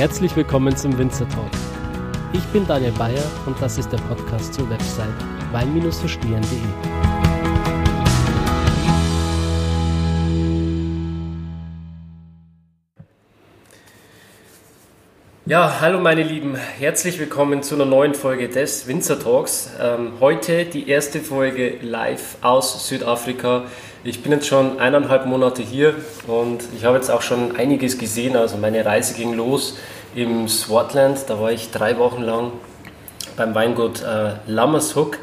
Herzlich willkommen zum Winzer Talk. Ich bin Daniel Bayer und das ist der Podcast zur Website wein-verstehen.de. Ja, hallo meine Lieben, herzlich willkommen zu einer neuen Folge des Winzer Talks. Ähm, heute die erste Folge live aus Südafrika. Ich bin jetzt schon eineinhalb Monate hier und ich habe jetzt auch schon einiges gesehen. Also meine Reise ging los im Swartland, da war ich drei Wochen lang beim Weingut äh, Lammershoek.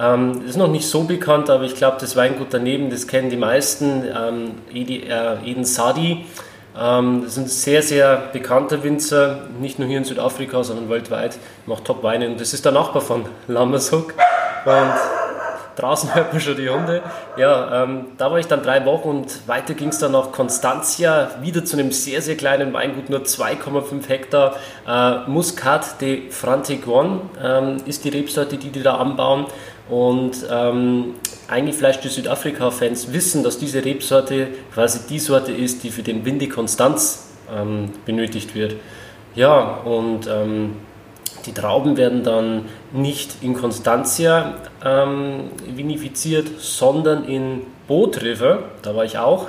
Ähm, ist noch nicht so bekannt, aber ich glaube, das Weingut daneben, das kennen die meisten, ähm, Edi, äh, Eden Sadi. Ähm, das ist ein sehr, sehr bekannter Winzer, nicht nur hier in Südafrika, sondern weltweit, macht Top-Weine und das ist der Nachbar von Lammershoek. Und draußen hört man schon die Hunde. Ja, ähm, da war ich dann drei Wochen und weiter ging es dann nach Constantia, wieder zu einem sehr, sehr kleinen Weingut, nur 2,5 Hektar. Äh, Muscat de Frantiguan ähm, ist die Rebsorte, die die da anbauen. Und ähm, die Südafrika-Fans wissen, dass diese Rebsorte quasi die Sorte ist, die für den Windy Konstanz ähm, benötigt wird. Ja, und ähm, die Trauben werden dann nicht in Constantia ähm, vinifiziert, sondern in Boot River, da war ich auch.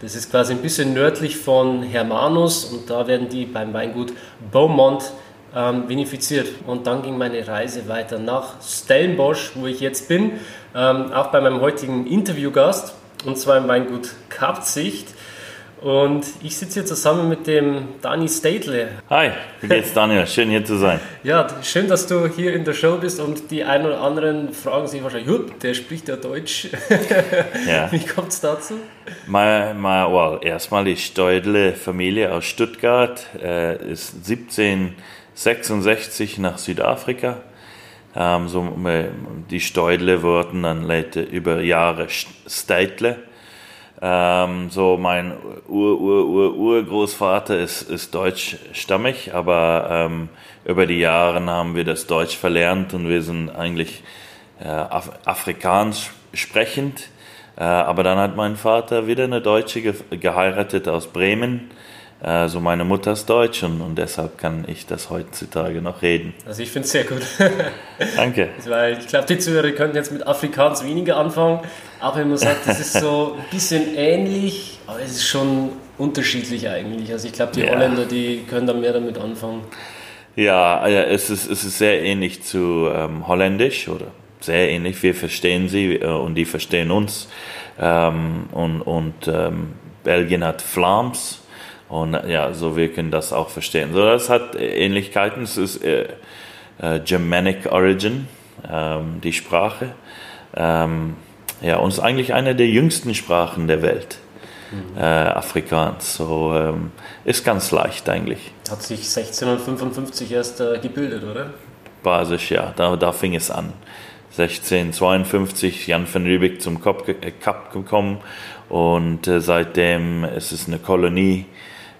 Das ist quasi ein bisschen nördlich von Hermanus und da werden die beim Weingut Beaumont ähm, vinifiziert. Und dann ging meine Reise weiter nach Stellenbosch, wo ich jetzt bin, ähm, auch bei meinem heutigen Interviewgast, und zwar im Weingut Kapzicht. Und ich sitze hier zusammen mit dem Dani Stadle. Hi, wie geht's Daniel? Schön hier zu sein. Ja, schön, dass du hier in der Show bist und die einen oder anderen fragen sich wahrscheinlich, der spricht ja Deutsch. ja. Wie kommt es dazu? Mal, mal, well, erstmal die Stadle Familie aus Stuttgart äh, ist 17 66 nach Südafrika. Ähm, so, die Steudle wurden dann über Jahre Steitle. Ähm, so mein Ur, Ur, Ur, Urgroßvater ist, ist deutschstammig, aber ähm, über die Jahre haben wir das Deutsch verlernt und wir sind eigentlich äh, Af Afrikaans sprechend. Äh, aber dann hat mein Vater wieder eine Deutsche ge geheiratet aus Bremen also meine Mutter ist Deutsch und, und, deshalb kann ich das heutzutage noch reden. Also ich finde es sehr gut. Danke. Weil ich glaube, die Zuhörer könnten jetzt mit Afrikaans weniger anfangen, aber wenn man sagt, das ist so ein bisschen ähnlich, aber es ist schon unterschiedlich eigentlich. Also ich glaube, die ja. Holländer, die können da mehr damit anfangen. Ja, es ist, es ist sehr ähnlich zu ähm, Holländisch oder sehr ähnlich. Wir verstehen sie äh, und die verstehen uns. Ähm, und und ähm, Belgien hat Flams und ja, so wir können das auch verstehen. So, das hat Ähnlichkeiten. Es ist äh, äh, Germanic Origin, ähm, die Sprache. Ähm, ja, und ist eigentlich eine der jüngsten Sprachen der Welt. Mhm. Äh, Afrikaans. So ähm, ist ganz leicht eigentlich. Hat sich 1655 erst äh, gebildet, oder? Basisch, ja. Da, da fing es an. 1652 Jan van Riebeck zum Kap, äh, Kap gekommen und äh, seitdem ist es eine Kolonie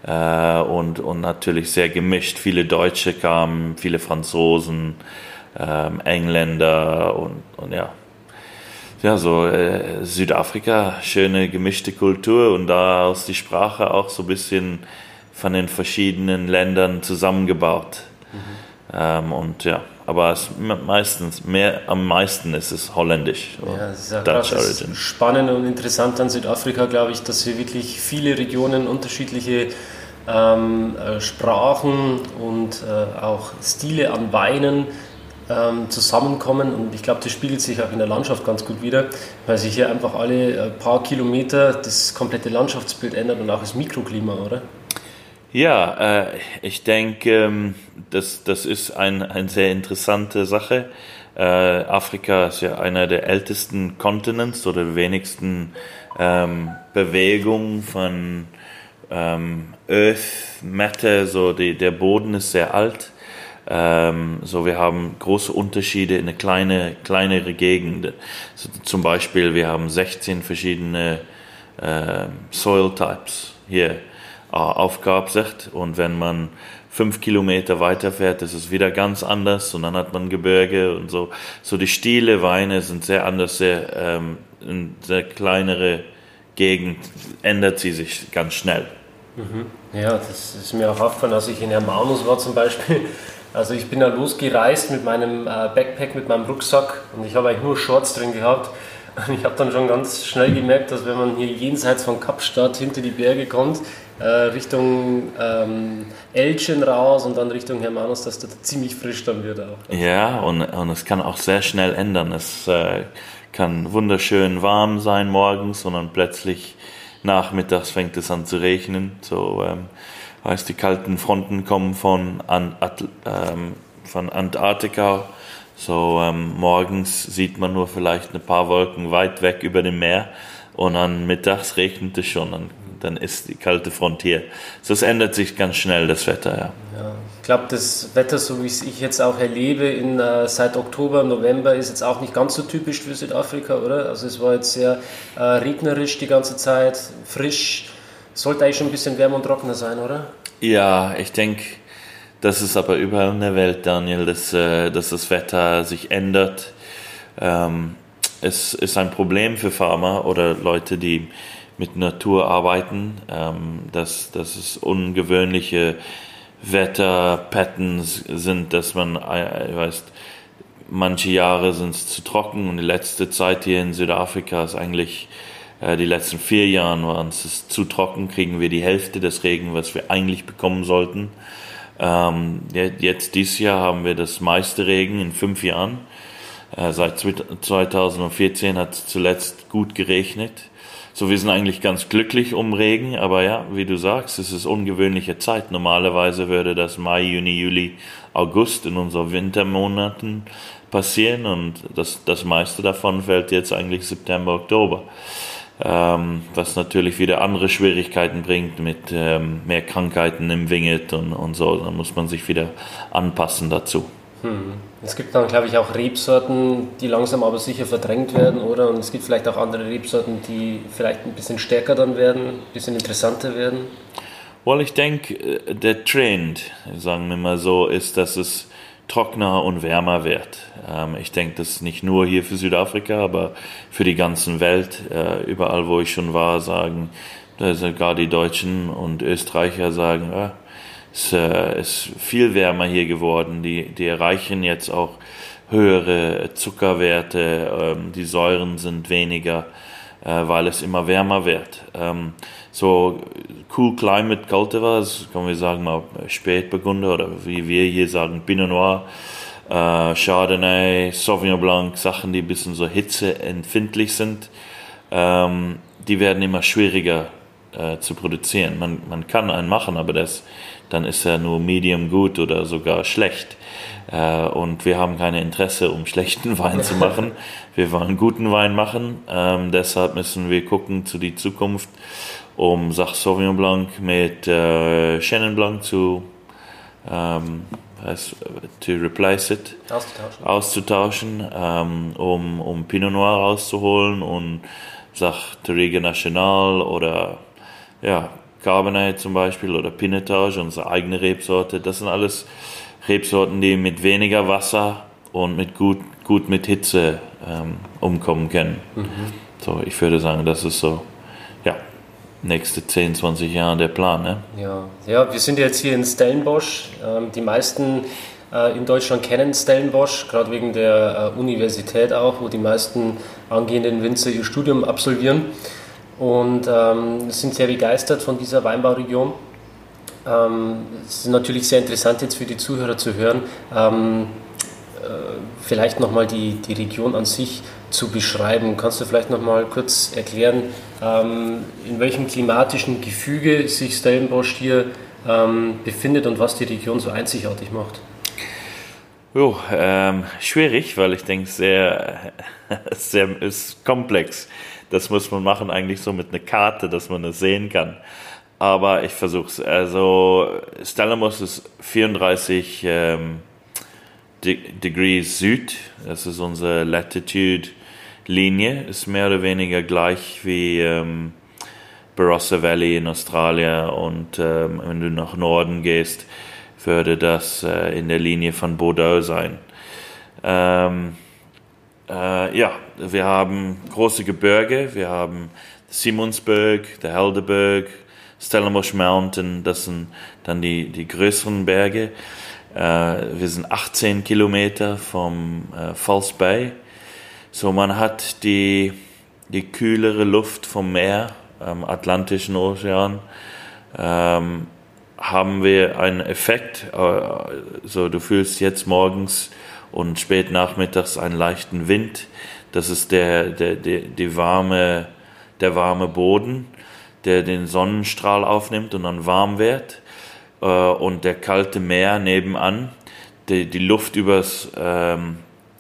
äh, und, und natürlich sehr gemischt. Viele Deutsche kamen, viele Franzosen, ähm, Engländer und, und ja. Ja, so äh, Südafrika, schöne gemischte Kultur und daraus die Sprache auch so ein bisschen von den verschiedenen Ländern zusammengebaut. Mhm. Ähm, und ja, aber es meistens, mehr, am meisten ist es holländisch. Ja, das ist ja Dutch Origin. spannend und interessant an Südafrika, glaube ich, dass wir wirklich viele Regionen, unterschiedliche ähm, äh, Sprachen und äh, auch Stile an Weinen ähm, zusammenkommen und ich glaube, das spiegelt sich auch in der Landschaft ganz gut wieder, weil sich hier einfach alle äh, paar Kilometer das komplette Landschaftsbild ändert und auch das Mikroklima, oder? Ja, äh, ich denke, ähm, das, das ist ein, eine sehr interessante Sache. Äh, Afrika ist ja einer der ältesten Kontinents oder wenigsten ähm, Bewegungen von ähm, Earth Matter, so die, der Boden ist sehr alt. Ähm, so wir haben große Unterschiede in eine kleine, kleinere Gegend. So, zum Beispiel, wir haben 16 verschiedene äh, Soil Types hier auf Grabsicht und wenn man fünf Kilometer weiter fährt, ist es wieder ganz anders und dann hat man Gebirge und so. So die Stile Weine sind sehr anders, sehr, ähm, sehr kleinere Gegend ändert sie sich ganz schnell. Mhm. Ja, das ist mir auch aufgefallen, als ich in Hermanus war zum Beispiel. Also ich bin da losgereist mit meinem äh, Backpack, mit meinem Rucksack und ich habe eigentlich nur Shorts drin gehabt. Und ich habe dann schon ganz schnell gemerkt, dass wenn man hier jenseits von Kapstadt hinter die Berge kommt, äh, Richtung ähm, Elchen raus und dann Richtung Hermanus, dass das ziemlich frisch dann wird auch. Ja, und, und es kann auch sehr schnell ändern. Es äh, kann wunderschön warm sein morgens und dann plötzlich nachmittags fängt es an zu regnen. So, ähm, heißt, die kalten Fronten kommen von, An At ähm, von Antarktika. So ähm, morgens sieht man nur vielleicht ein paar Wolken weit weg über dem Meer und dann mittags regnet es schon. Dann dann ist die kalte Front hier. So, es ändert sich ganz schnell, das Wetter, ja. ja ich glaube, das Wetter, so wie es ich jetzt auch erlebe, in, äh, seit Oktober, November, ist jetzt auch nicht ganz so typisch für Südafrika, oder? Also es war jetzt sehr äh, regnerisch die ganze Zeit, frisch. Sollte eigentlich schon ein bisschen wärmer und trockener sein, oder? Ja, ich denke, das ist aber überall in der Welt, Daniel, dass, äh, dass das Wetter sich ändert. Ähm, es ist ein Problem für Farmer oder Leute, die mit Natur arbeiten, ähm, dass, dass es ungewöhnliche Wetterpatterns sind, dass man, äh, weiß, manche Jahre sind es zu trocken und die letzte Zeit hier in Südafrika ist eigentlich, äh, die letzten vier Jahre waren es zu trocken, kriegen wir die Hälfte des Regen, was wir eigentlich bekommen sollten. Ähm, jetzt dieses Jahr haben wir das meiste Regen in fünf Jahren. Äh, seit 2014 hat es zuletzt gut geregnet. So, wir sind eigentlich ganz glücklich um Regen, aber ja, wie du sagst, es ist ungewöhnliche Zeit. Normalerweise würde das Mai, Juni, Juli, August in unseren Wintermonaten passieren und das, das meiste davon fällt jetzt eigentlich September, Oktober. Ähm, was natürlich wieder andere Schwierigkeiten bringt mit ähm, mehr Krankheiten im Winget und, und so. Da muss man sich wieder anpassen dazu. Hm. Es gibt dann, glaube ich, auch Rebsorten, die langsam aber sicher verdrängt werden, oder? Und es gibt vielleicht auch andere Rebsorten, die vielleicht ein bisschen stärker dann werden, ein bisschen interessanter werden. Well, ich denke, äh, der Trend, sagen wir mal so, ist, dass es trockener und wärmer wird. Ähm, ich denke, das ist nicht nur hier für Südafrika, aber für die ganze Welt. Äh, überall, wo ich schon war, sagen, sogar die Deutschen und Österreicher sagen, ah, es äh, ist viel wärmer hier geworden. Die, die erreichen jetzt auch höhere Zuckerwerte, ähm, die Säuren sind weniger, äh, weil es immer wärmer wird. Ähm, so Cool Climate Cultivars, können wir sagen mal Spätburgunder oder wie wir hier sagen Pinot Noir, äh, Chardonnay, Sauvignon Blanc, Sachen, die ein bisschen so hitzeempfindlich sind, ähm, die werden immer schwieriger äh, zu produzieren. Man, man kann einen machen, aber das dann ist er nur medium gut oder sogar schlecht. Äh, und wir haben kein Interesse, um schlechten Wein zu machen. Wir wollen guten Wein machen. Ähm, deshalb müssen wir gucken zu die Zukunft, um Sach Sauvignon Blanc mit äh, Chenin Blanc zu ähm, to replace it, auszutauschen, auszutauschen ähm, um, um Pinot Noir rauszuholen und Sach Terrige National oder ja, Cabernet zum Beispiel oder Pinotage, unsere eigene Rebsorte. Das sind alles Rebsorten, die mit weniger Wasser und mit gut, gut mit Hitze ähm, umkommen können. Mhm. So, ich würde sagen, das ist so, ja, nächste 10, 20 Jahre der Plan. Ne? Ja. ja, wir sind jetzt hier in Stellenbosch. Ähm, die meisten äh, in Deutschland kennen Stellenbosch, gerade wegen der äh, Universität auch, wo die meisten angehenden Winzer ihr Studium absolvieren und ähm, sind sehr begeistert von dieser Weinbauregion. Ähm, es ist natürlich sehr interessant jetzt für die Zuhörer zu hören, ähm, äh, vielleicht nochmal die, die Region an sich zu beschreiben. Kannst du vielleicht nochmal kurz erklären, ähm, in welchem klimatischen Gefüge sich Stellenbosch hier ähm, befindet und was die Region so einzigartig macht? Jo, ähm, schwierig, weil ich denke, sehr, sehr ist komplex. Das muss man machen eigentlich so mit einer Karte, dass man es sehen kann. Aber ich versuche es. Also Stellamos ist 34 ähm, De Degrees Süd. Das ist unsere Latitude-Linie. Ist mehr oder weniger gleich wie ähm, Barossa Valley in Australien. Und ähm, wenn du nach Norden gehst, würde das äh, in der Linie von Bordeaux sein. Ähm, äh, ja, wir haben große Gebirge, wir haben Simonsberg, der Helderberg, Stellenbosch Mountain, das sind dann die, die größeren Berge. Äh, wir sind 18 Kilometer vom äh, False Bay. So, man hat die, die kühlere Luft vom Meer, am Atlantischen Ozean, ähm, haben wir einen Effekt. Äh, so, du fühlst jetzt morgens und spät nachmittags einen leichten Wind. Das ist der, der, der, die warme, der warme Boden, der den Sonnenstrahl aufnimmt und dann warm wird. Äh, und der kalte Meer nebenan, die, die Luft übers, ähm,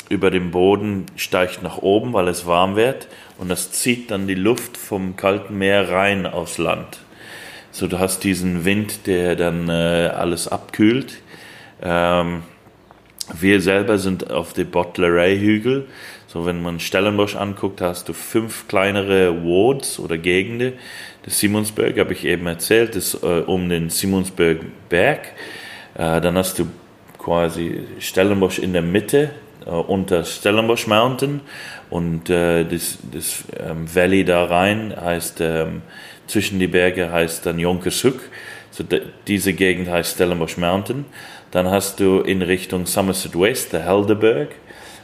über dem Boden steigt nach oben, weil es warm wird. Und das zieht dann die Luft vom kalten Meer rein aufs Land. So, du hast diesen Wind, der dann äh, alles abkühlt. Ähm, wir selber sind auf dem Bottlerei-Hügel. So, wenn man Stellenbosch anguckt, hast du fünf kleinere Wards oder Gegenden. Das Simonsberg, habe ich eben erzählt, ist äh, um den Simonsberg-Berg. Äh, dann hast du quasi Stellenbosch in der Mitte, äh, unter Stellenbosch Mountain. Und äh, das, das ähm, Valley da rein heißt, ähm, zwischen die Berge heißt dann Jonkershoek. So, diese Gegend heißt Stellenbosch Mountain. Dann hast du in Richtung Somerset West der Helderberg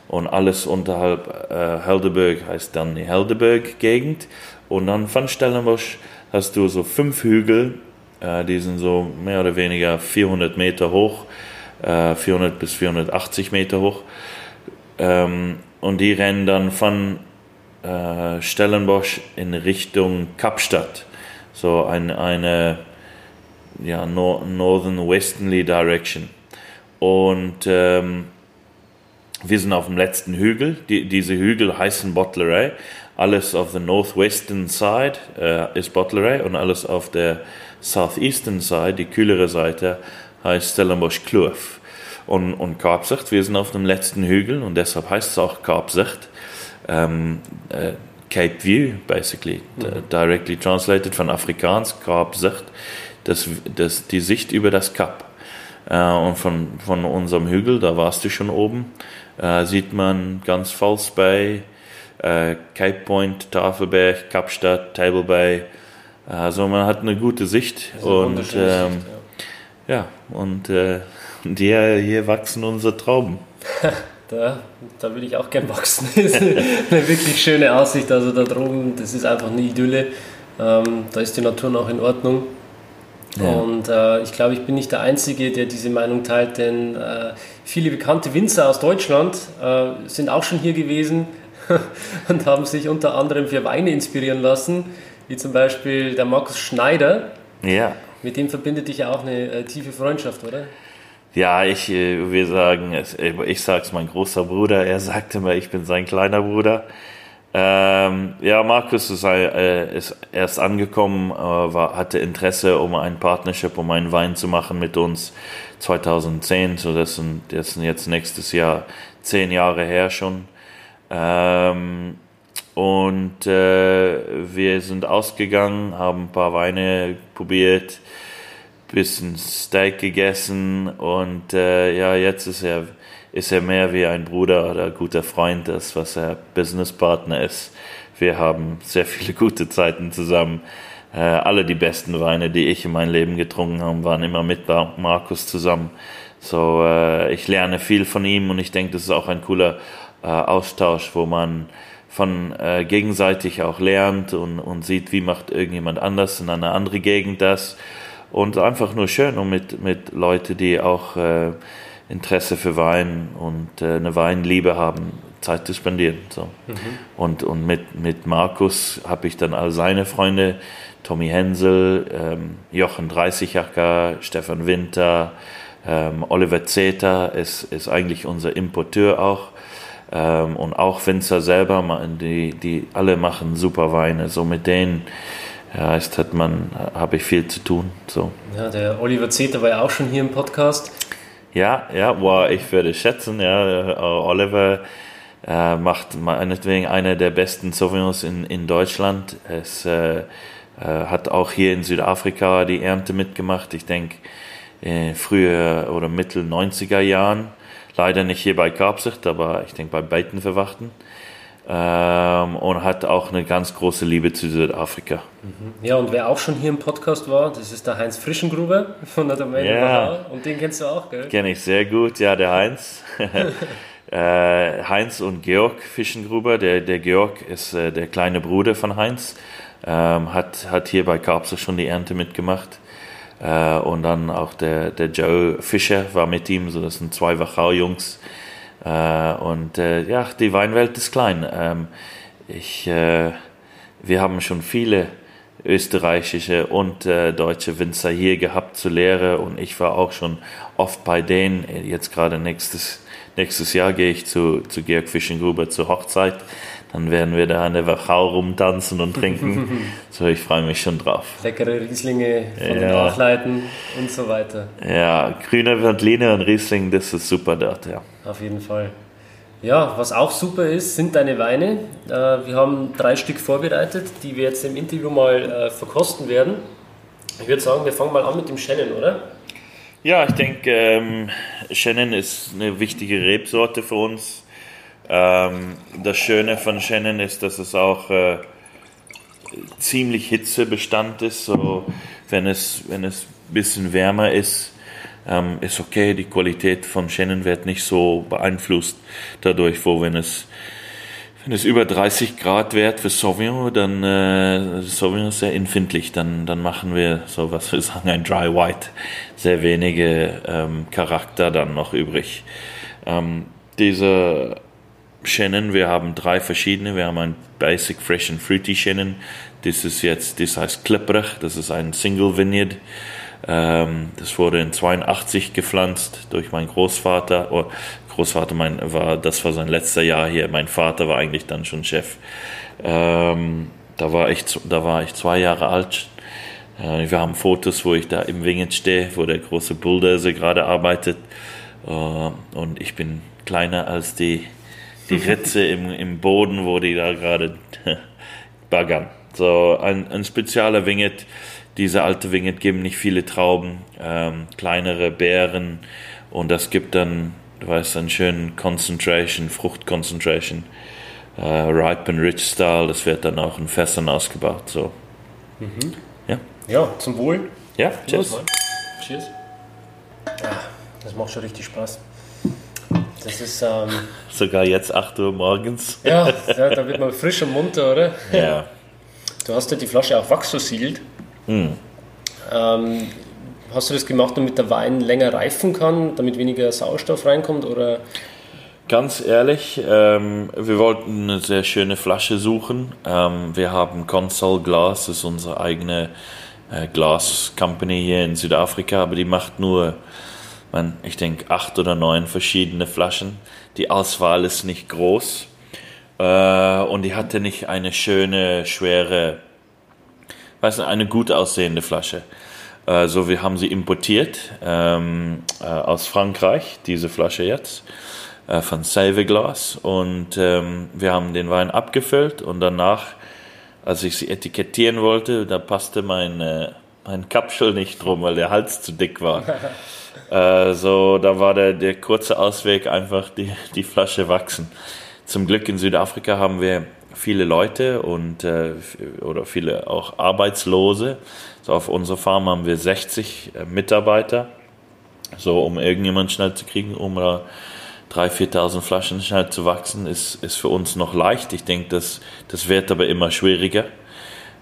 und alles unterhalb äh, Helderberg heißt dann die Helderberg-Gegend. Und dann von Stellenbosch hast du so fünf Hügel, äh, die sind so mehr oder weniger 400 Meter hoch, äh, 400 bis 480 Meter hoch. Ähm, und die rennen dann von äh, Stellenbosch in Richtung Kapstadt. So ein, eine ja, Northern Westerly Direction. Und ähm, wir sind auf dem letzten Hügel. Die, diese Hügel heißen Bottlerei. Alles auf der Northwestern Side äh, ist Bottlerei und alles auf der Southeastern Side, die kühlere Seite, heißt Stellenbosch Kloof. Und, und Karpsicht, wir sind auf dem letzten Hügel und deshalb heißt es auch Karpsicht. Ähm, äh, Cape View, basically, mhm. directly translated von Afrikaans, Karpsicht das, das, die Sicht über das Kap. Äh, und von, von unserem Hügel, da warst du schon oben, äh, sieht man ganz False Bay, äh, Cape Point, Tafelberg, Kapstadt, Table Bay. Also man hat eine gute Sicht. und ähm, ja. ja. und, äh, hier, hier wachsen unsere Trauben. Da, da würde ich auch gern wachsen. Das ist eine wirklich schöne Aussicht. Also da droben, das ist einfach eine Idylle. Ähm, da ist die Natur noch in Ordnung. Ja. Und äh, ich glaube, ich bin nicht der Einzige, der diese Meinung teilt, denn äh, viele bekannte Winzer aus Deutschland äh, sind auch schon hier gewesen und haben sich unter anderem für Weine inspirieren lassen, wie zum Beispiel der Markus Schneider. Ja. Mit dem verbindet dich ja auch eine äh, tiefe Freundschaft, oder? Ja, ich, äh, wir sagen, ich sage es mein großer Bruder, er sagte immer, ich bin sein kleiner Bruder. Ähm, ja, Markus ist, äh, ist, erst angekommen, äh, war, hatte Interesse, um ein Partnership, um einen Wein zu machen mit uns 2010. So, das sind, das sind jetzt nächstes Jahr zehn Jahre her schon. Ähm, und äh, wir sind ausgegangen, haben ein paar Weine probiert, bisschen Steak gegessen und äh, ja, jetzt ist er ist er mehr wie ein Bruder oder ein guter Freund, das was er Businesspartner ist. Wir haben sehr viele gute Zeiten zusammen. Äh, alle die besten Weine, die ich in meinem Leben getrunken habe, waren immer mit Markus zusammen. So, äh, ich lerne viel von ihm und ich denke, das ist auch ein cooler äh, Austausch, wo man von gegenseitig auch lernt und, und sieht, wie macht irgendjemand anders in einer anderen Gegend das. Und einfach nur schön und mit, mit Leuten, die auch äh, Interesse für Wein und äh, eine Weinliebe haben, Zeit zu spendieren. So. Mhm. Und, und mit, mit Markus habe ich dann all seine Freunde, Tommy Hensel, ähm, Jochen Dreißigacker, Stefan Winter, ähm, Oliver Zeter ist, ist eigentlich unser Importeur auch. Ähm, und auch Winzer selber, die, die alle machen super Weine. So mit denen ja, heißt, hat man, habe ich viel zu tun. So. Ja, der Oliver Zeter war ja auch schon hier im Podcast. Ja, ja, wow, ich würde schätzen, ja, äh, Oliver äh, macht meinetwegen einer der besten Sauvignons in, in Deutschland. Es äh, äh, hat auch hier in Südafrika die Ernte mitgemacht. Ich denke, äh, früher oder mittel 90er Jahren. Leider nicht hier bei Karpsicht, aber ich denke bei Beitenverwachten. Ähm, und hat auch eine ganz große Liebe zu Südafrika. Mhm. Ja, und wer auch schon hier im Podcast war, das ist der Heinz Frischengruber von der Domain Ja. Und den kennst du auch, gell? Kenne ich sehr gut, ja, der Heinz. äh, Heinz und Georg Fischengruber. Der, der Georg ist äh, der kleine Bruder von Heinz, ähm, hat, hat hier bei Karpse schon die Ernte mitgemacht. Äh, und dann auch der, der Joe Fischer war mit ihm, so das sind zwei Wachau-Jungs. Äh, und äh, ja, die Weinwelt ist klein. Ähm, ich, äh, wir haben schon viele österreichische und äh, deutsche Winzer hier gehabt zur Lehre und ich war auch schon oft bei denen. Jetzt gerade nächstes, nächstes Jahr gehe ich zu, zu Georg Fischengruber zur Hochzeit. Dann werden wir da an der Wachau rumtanzen und trinken. so, ich freue mich schon drauf. Leckere Rieslinge von den Ja. Nachleiten und so weiter. Ja, grüne Veltliner und Riesling, das ist super dort, ja. Auf jeden Fall. Ja, was auch super ist, sind deine Weine. Äh, Wir haben drei Stück vorbereitet, die wir jetzt im Interview mal äh, verkosten werden. Ich würde sagen, wir fangen mal an mit dem Shannon, oder? Ja, ich denke, ähm, Shannon ist eine wichtige Rebsorte für uns. Ähm, das Schöne von Shannon ist, dass es auch äh, ziemlich hitzebestand ist. So, wenn es wenn es ein bisschen wärmer ist, ähm, ist okay. Die Qualität von Shannon wird nicht so beeinflusst dadurch, wo wenn es wenn es über 30 Grad wird für Sauvignon, dann äh, Sauvignon ist sehr empfindlich. Dann, dann machen wir so, was wir sagen, ein Dry White. Sehr wenige ähm, Charakter dann noch übrig. Ähm, diese Shannon, wir haben drei verschiedene. Wir haben ein Basic Fresh and Fruity Shannon. Das ist jetzt, das heißt Klipprich. Das ist ein Single Vineyard. Ähm, das wurde in 82 gepflanzt durch meinen Großvater. Oh, Großvater mein, war, das war sein letzter Jahr hier. Mein Vater war eigentlich dann schon Chef. Ähm, da war ich, da war ich zwei Jahre alt. Äh, wir haben Fotos, wo ich da im Vineyard stehe, wo der große Bulldozer gerade arbeitet. Äh, und ich bin kleiner als die, die Ritze im, im Boden, wo die da gerade baggern. So ein, ein spezieller Vineyard. Diese alte Vineyard geben nicht viele Trauben, ähm, kleinere Beeren und das gibt dann, du weißt, einen schönen Concentration, Fruchtconcentration, äh, Ripe and Rich Style. Das wird dann auch in Fässern ausgebaut. So. Ja, Ja, zum Wohl. ja, Cheers. Cheers. Ah, das macht schon richtig Spaß. Das ist, ähm, Sogar jetzt 8 Uhr morgens. ja, ja, da wird man frisch und munter, oder? Ja. Du hast ja die Flasche auch wachsversiegelt. Hm. Ähm, hast du das gemacht, damit der Wein länger reifen kann, damit weniger Sauerstoff reinkommt? Oder? Ganz ehrlich, ähm, wir wollten eine sehr schöne Flasche suchen. Ähm, wir haben Consol Glass, das ist unsere eigene äh, Glas Company hier in Südafrika, aber die macht nur, man, ich denke, acht oder neun verschiedene Flaschen. Die Auswahl ist nicht groß äh, und die hatte nicht eine schöne, schwere, weißt du, eine gut aussehende Flasche. Äh, so, wir haben sie importiert ähm, äh, aus Frankreich, diese Flasche jetzt äh, von Saveglas und ähm, wir haben den Wein abgefüllt und danach, als ich sie etikettieren wollte, da passte mein, äh, mein Kapschel nicht drum, weil der Hals zu dick war. äh, so, da war der, der kurze Ausweg einfach die, die Flasche wachsen. Zum Glück in Südafrika haben wir viele Leute und äh, oder viele auch Arbeitslose. So auf unserer Farm haben wir 60 äh, Mitarbeiter, so um irgendjemand schnell zu kriegen, um da 3.000, 4.000 Flaschen schnell zu wachsen, ist, ist für uns noch leicht. Ich denke, das, das wird aber immer schwieriger.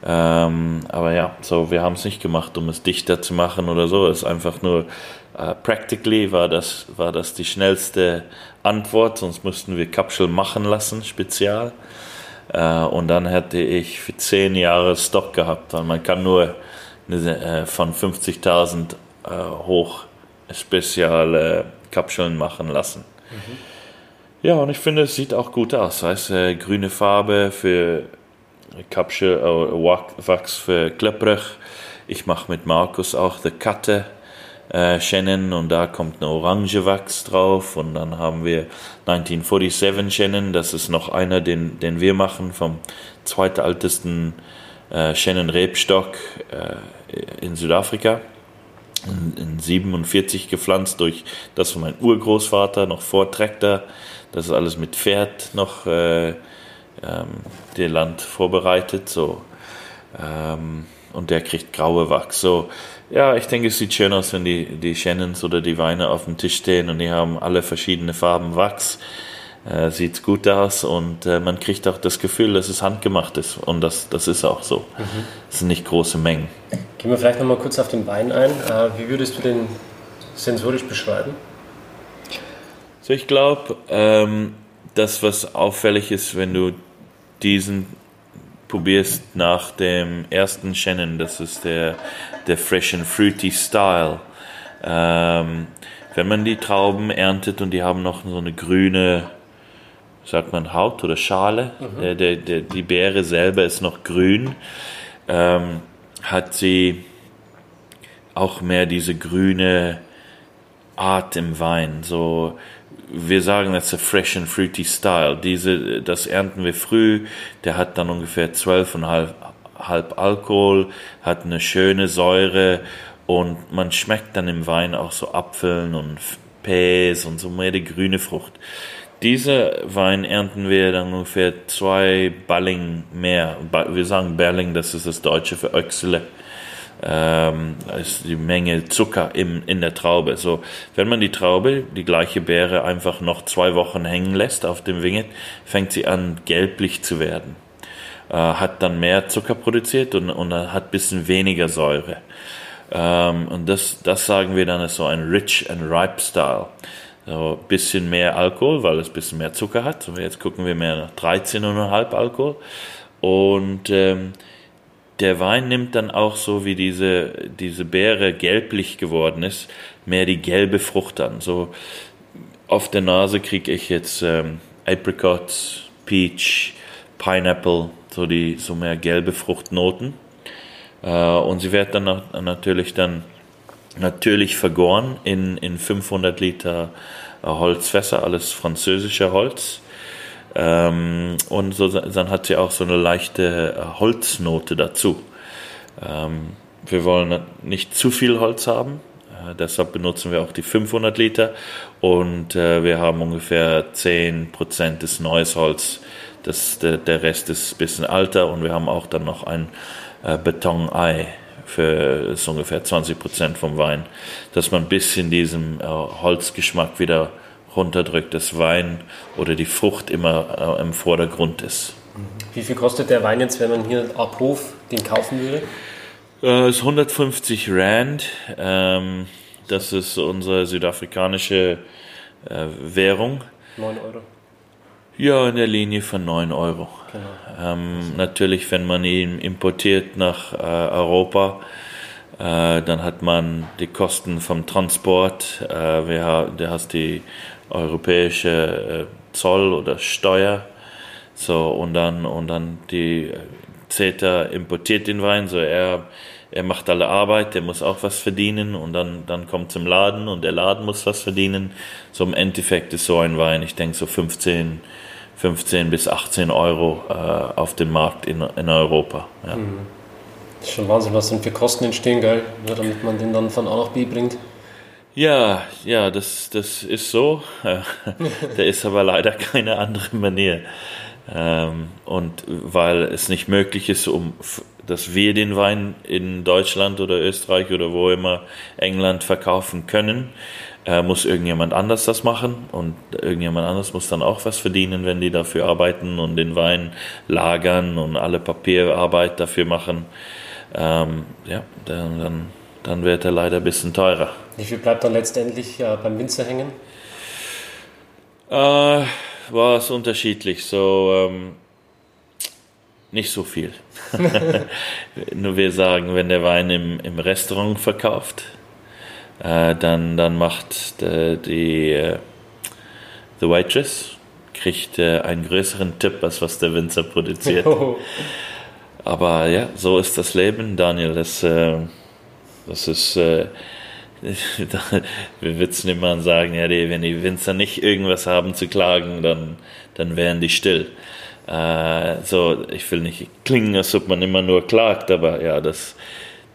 Ähm, aber ja, so, wir haben es nicht gemacht, um es dichter zu machen oder so. Es ist einfach nur, äh, practically war das, war das die schnellste Antwort, sonst mussten wir Kapschel machen lassen, spezial. Äh, und dann hätte ich für zehn Jahre Stock gehabt, weil man kann nur eine, äh, von 50.000 äh, hoch spezielle Kapscheln machen lassen. Ja, und ich finde, es sieht auch gut aus. Weißt, äh, grüne Farbe für Kapschel, äh, Wach- Wachs für Klepprich. Ich mache mit Markus auch The Cutte äh, Shannon und da kommt eine orange Wachs drauf und dann haben wir 1947 Shannon, das ist noch einer, den, den wir machen vom zweitältesten äh, Shannon Rebstock äh, in Südafrika in, in 47 gepflanzt durch das von meinem Urgroßvater, noch vor Traktor. Das ist alles mit Pferd noch äh, ähm, der Land vorbereitet. So. Ähm, und der kriegt graue Wachs. So, ja, ich denke, es sieht schön aus, wenn die, die Shannons oder die Weine auf dem Tisch stehen und die haben alle verschiedene Farben Wachs. Äh, sieht gut aus und äh, man kriegt auch das Gefühl, dass es handgemacht ist. Und das, das ist auch so. Mhm. Es sind nicht große Mengen. Gehen wir vielleicht nochmal kurz auf den Wein ein. Äh, wie würdest du den sensorisch beschreiben? So, ich glaube, ähm, das, was auffällig ist, wenn du diesen probierst nach dem ersten Shannon, das ist der, der Fresh and Fruity Style. Ähm, wenn man die Trauben erntet und die haben noch so eine grüne, sagt man Haut oder Schale, mhm. der, der, der, die Beere selber ist noch grün, ähm, hat sie auch mehr diese grüne Art im Wein, so wir sagen, a fresh and fruity style. Diese, das ernten wir früh. Der hat dann ungefähr 12,5 halb Alkohol, hat eine schöne Säure und man schmeckt dann im Wein auch so Apfeln und Päs und so mehr die grüne Frucht. Diese Wein ernten wir dann ungefähr zwei Balling mehr. Wir sagen Berling, das ist das Deutsche für Öchsele ähm, ist die Menge Zucker im, in der Traube. So, wenn man die Traube, die gleiche Beere, einfach noch zwei Wochen hängen lässt auf dem Winget, fängt sie an gelblich zu werden. Äh, hat dann mehr Zucker produziert und, und hat bisschen weniger Säure. Ähm, und das, das sagen wir dann ist so ein Rich and Ripe Style. So ein bisschen mehr Alkohol, weil es ein bisschen mehr Zucker hat. Und jetzt gucken wir mehr nach 13,5 Alkohol. Und ähm, der Wein nimmt dann auch so, wie diese, diese Beere gelblich geworden ist, mehr die gelbe Frucht an. So auf der Nase kriege ich jetzt ähm, Apricots, Peach, Pineapple, so die so mehr gelbe Fruchtnoten. Äh, und sie wird dann natürlich dann natürlich vergoren in, in 500 Liter äh, Holzfässer, alles französischer Holz. Ähm, und so, dann hat sie auch so eine leichte äh, Holznote dazu. Ähm, wir wollen nicht zu viel Holz haben, äh, deshalb benutzen wir auch die 500 Liter und äh, wir haben ungefähr 10% des neues Holz. Das, der, der Rest ist ein bisschen alter und wir haben auch dann noch ein äh, Betonei für ungefähr 20% vom Wein, dass man ein bisschen diesen äh, Holzgeschmack wieder runterdrückt, dass Wein oder die Frucht immer äh, im Vordergrund ist. Wie viel kostet der Wein jetzt, wenn man hier ab Hof den kaufen würde? Äh, ist 150 Rand. Ähm, das ist unsere südafrikanische äh, Währung. 9 Euro. Ja, in der Linie von 9 Euro. Genau. Ähm, natürlich, wenn man ihn importiert nach äh, Europa, äh, dann hat man die Kosten vom Transport. Äh, wir, der hast die europäische äh, Zoll oder Steuer. So, und dann, und dann die äh, CETA importiert den Wein, so er, er macht alle Arbeit, der muss auch was verdienen und dann, dann kommt zum Laden und der Laden muss was verdienen. So im Endeffekt ist so ein Wein, ich denke so 15, 15 bis 18 Euro äh, auf dem Markt in, in Europa. Ja. Mhm. Das ist schon Wahnsinn, was dann für Kosten entstehen, geil, damit man den dann von A nach B bringt. Ja, ja, das, das ist so. da ist aber leider keine andere Manier. Ähm, und weil es nicht möglich ist, um, dass wir den Wein in Deutschland oder Österreich oder wo immer England verkaufen können, äh, muss irgendjemand anders das machen und irgendjemand anders muss dann auch was verdienen, wenn die dafür arbeiten und den Wein lagern und alle Papierarbeit dafür machen. Ähm, ja, dann, dann dann wird er leider ein bisschen teurer. Wie viel bleibt dann letztendlich äh, beim Winzer hängen? Äh, war es unterschiedlich. So ähm, nicht so viel. Nur wir sagen, wenn der Wein im, im Restaurant verkauft, äh, dann, dann macht die, die äh, the Waitress kriegt äh, einen größeren Tipp, als was der Winzer produziert. Oh. Aber ja, so ist das Leben, Daniel. Das äh, das ist, äh, wir witzen immer und sagen, ja, die, wenn die Winzer nicht irgendwas haben zu klagen, dann, dann wären die still. Äh, so, ich will nicht klingen, als ob man immer nur klagt, aber ja, das,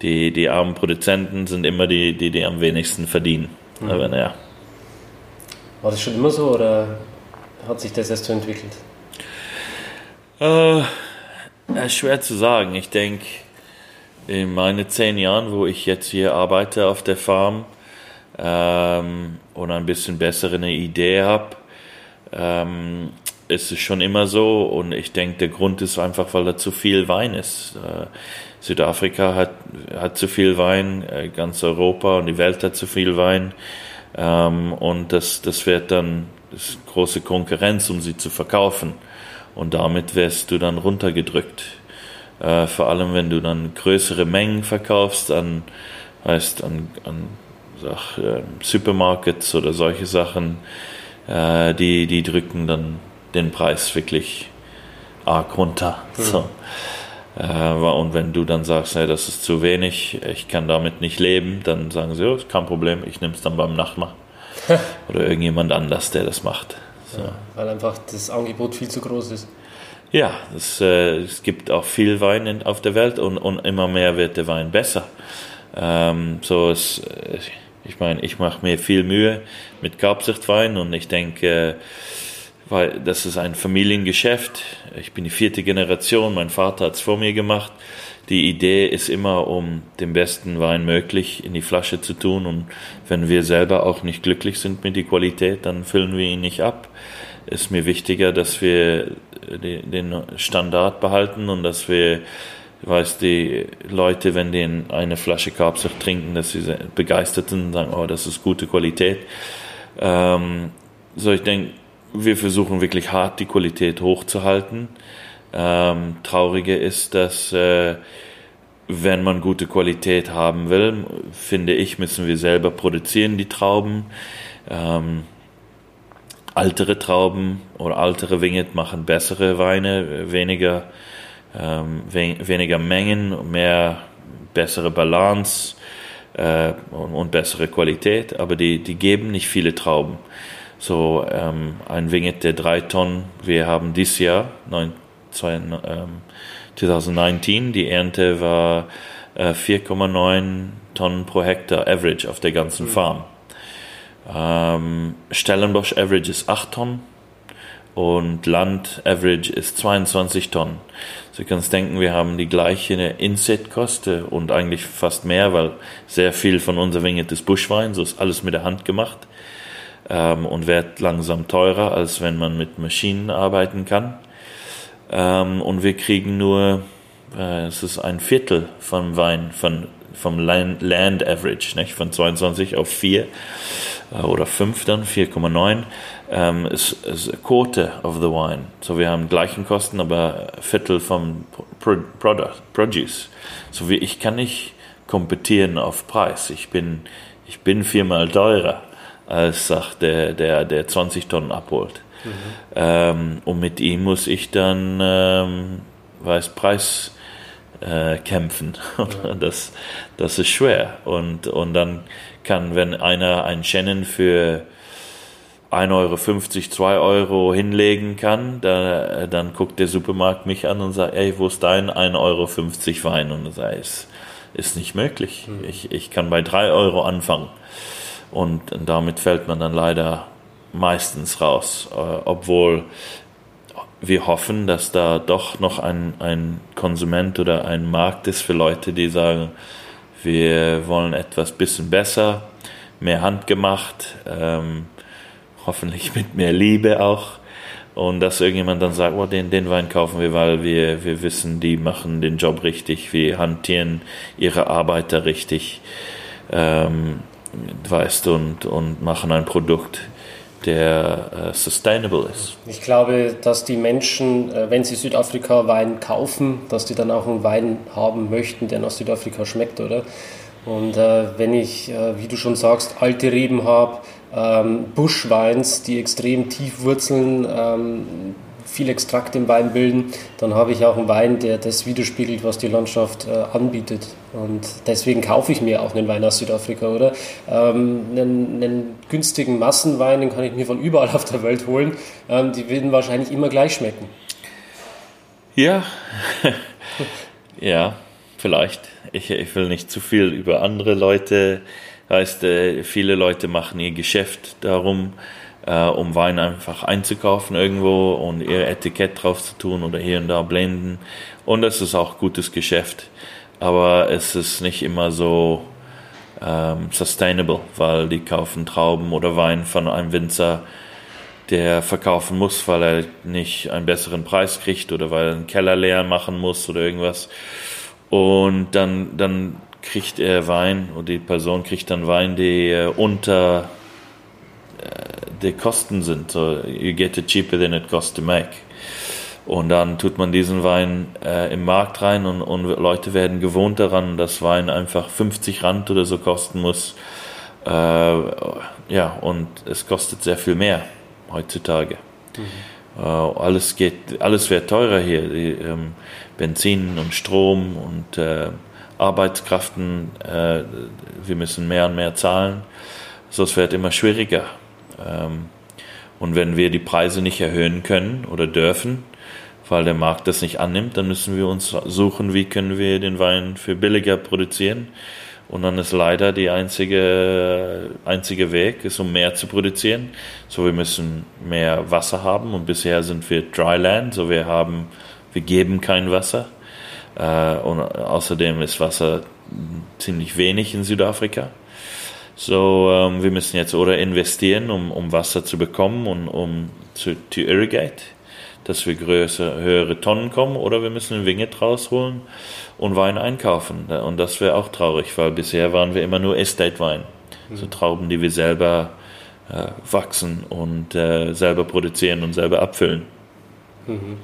die, die armen Produzenten sind immer die, die, die am wenigsten verdienen. Mhm. Aber naja. War das schon immer so oder hat sich das erst so entwickelt? Äh, schwer zu sagen. Ich denke, in meinen zehn Jahren, wo ich jetzt hier arbeite auf der Farm ähm, und ein bisschen bessere Idee habe, ähm, ist es schon immer so. Und ich denke, der Grund ist einfach, weil da zu viel Wein ist. Äh, Südafrika hat, hat zu viel Wein, äh, ganz Europa und die Welt hat zu viel Wein. Ähm, und das, das wird dann das große Konkurrenz, um sie zu verkaufen. Und damit wirst du dann runtergedrückt. Äh, vor allem, wenn du dann größere Mengen verkaufst an, heißt an, an sag, äh, Supermarkets oder solche Sachen, äh, die, die drücken dann den Preis wirklich arg runter. Mhm. So. Äh, und wenn du dann sagst, hey, das ist zu wenig, ich kann damit nicht leben, dann sagen sie, oh, kein Problem, ich nehme es dann beim Nachbar. Oder irgendjemand anders, der das macht. So. Ja, weil einfach das Angebot viel zu groß ist. Ja, das, äh, es gibt auch viel Wein in, auf der Welt und, und immer mehr wird der Wein besser. Ähm, so es, äh, ich meine, ich mache mir viel Mühe mit Gaubsichtwein und ich denke, weil das ist ein Familiengeschäft. Ich bin die vierte Generation, mein Vater hat es vor mir gemacht. Die Idee ist immer, um den besten Wein möglich in die Flasche zu tun. Und wenn wir selber auch nicht glücklich sind mit der Qualität, dann füllen wir ihn nicht ab. Ist mir wichtiger, dass wir den Standard behalten und dass wir, weiß die Leute, wenn die eine Flasche Kapsel trinken, dass sie begeistert sind und sagen, oh, das ist gute Qualität. Ähm, so, ich denke, wir versuchen wirklich hart die Qualität hochzuhalten. Ähm, traurige ist, dass äh, wenn man gute Qualität haben will, finde ich, müssen wir selber produzieren die Trauben. Ähm, altere Trauben oder altere Winget machen bessere Weine, weniger, ähm, we weniger Mengen, mehr bessere Balance äh, und, und, bessere Qualität, aber die, die geben nicht viele Trauben. So ähm, ein Winget der drei Tonnen, wir haben dieses Jahr, 9, 2, ähm, 2019, die Ernte war äh, 4,9 Tonnen pro Hektar Average auf der ganzen mhm. Farm. Ähm, Stellenbosch Average ist 8 Tonnen und Land Average ist 22 Tonnen. So du kannst denken, wir haben die gleiche Inset-Koste und eigentlich fast mehr, weil sehr viel von unser Winget ist Buschwein, so ist alles mit der Hand gemacht ähm, und wird langsam teurer, als wenn man mit Maschinen arbeiten kann. Ähm, und wir kriegen nur, äh, es ist ein Viertel vom Wein, von, vom Land, Average, nicht? von 22 auf 4 äh, oder 5 dann, 4,9 ähm, ist, ist a quarter of the wine. So wir haben gleichen Kosten, aber Viertel vom Pro Product, Produce. So wie ich kann nicht kompetieren auf Preis. Ich bin, ich bin viermal teurer als sagt der, der, der 20 Tonnen abholt. Mhm. Ähm, und mit ihm muss ich dann, ähm, weiß, Preis äh, kämpfen. Ja. das, das ist schwer. Und, und dann kann, wenn einer ein Shannon für 1,50 Euro, 2 Euro hinlegen kann, da, dann guckt der Supermarkt mich an und sagt, ey, wo ist dein 1,50 Euro Wein? Und er sagt, ist, ist nicht möglich. Mhm. Ich, ich kann bei 3 Euro anfangen. Und damit fällt man dann leider meistens raus, äh, obwohl wir hoffen, dass da doch noch ein, ein Konsument oder ein Markt ist für Leute, die sagen, wir wollen etwas bisschen besser, mehr handgemacht, ähm, hoffentlich mit mehr Liebe auch. Und dass irgendjemand dann sagt, oh, den, den Wein kaufen wir, weil wir, wir wissen, die machen den Job richtig, wir hantieren ihre Arbeiter richtig. Ähm, weißt und, und machen ein Produkt, der äh, sustainable ist. Ich glaube, dass die Menschen, äh, wenn sie Südafrika Wein kaufen, dass die dann auch einen Wein haben möchten, der nach Südafrika schmeckt, oder? Und äh, wenn ich, äh, wie du schon sagst, alte Reben habe, ähm, Buschweins, die extrem tief wurzeln, ähm, viel Extrakt im Wein bilden, dann habe ich auch einen Wein, der das widerspiegelt, was die Landschaft äh, anbietet. Und deswegen kaufe ich mir auch einen Wein aus Südafrika, oder? Ähm, einen, einen, günstigen Massenwein, den kann ich mir von überall auf der Welt holen. Ähm, die werden wahrscheinlich immer gleich schmecken. Ja, ja, vielleicht. Ich, ich will nicht zu viel über andere Leute. Heißt, äh, viele Leute machen ihr Geschäft darum, äh, um Wein einfach einzukaufen irgendwo und ihr Etikett drauf zu tun oder hier und da blenden. Und es ist auch gutes Geschäft. Aber es ist nicht immer so ähm, sustainable, weil die kaufen Trauben oder Wein von einem Winzer, der verkaufen muss, weil er nicht einen besseren Preis kriegt oder weil er einen Keller leer machen muss oder irgendwas. Und dann, dann kriegt er Wein oder die Person kriegt dann Wein, die unter die Kosten sind. So, you get it cheaper than it costs to make. Und dann tut man diesen Wein äh, im Markt rein und, und Leute werden gewohnt daran, dass Wein einfach 50 Rand oder so kosten muss. Äh, ja, und es kostet sehr viel mehr heutzutage. Mhm. Äh, alles geht, alles wird teurer hier. Die, ähm, Benzin und Strom und äh, Arbeitskraften, äh, wir müssen mehr und mehr zahlen. So, es wird immer schwieriger. Ähm, und wenn wir die Preise nicht erhöhen können oder dürfen, weil der Markt das nicht annimmt, dann müssen wir uns suchen, wie können wir den Wein für billiger produzieren. Und dann ist leider die einzige, einzige Weg, ist um mehr zu produzieren. So, wir müssen mehr Wasser haben und bisher sind wir Dryland, so wir haben, wir geben kein Wasser. Äh, und außerdem ist Wasser ziemlich wenig in Südafrika. So, ähm, wir müssen jetzt oder investieren, um, um Wasser zu bekommen und um zu, to irrigate dass wir größere, höhere Tonnen kommen oder wir müssen einen Winget rausholen und Wein einkaufen. Und das wäre auch traurig, weil bisher waren wir immer nur Estate-Wein. Mhm. So Trauben, die wir selber äh, wachsen und äh, selber produzieren und selber abfüllen. Mhm.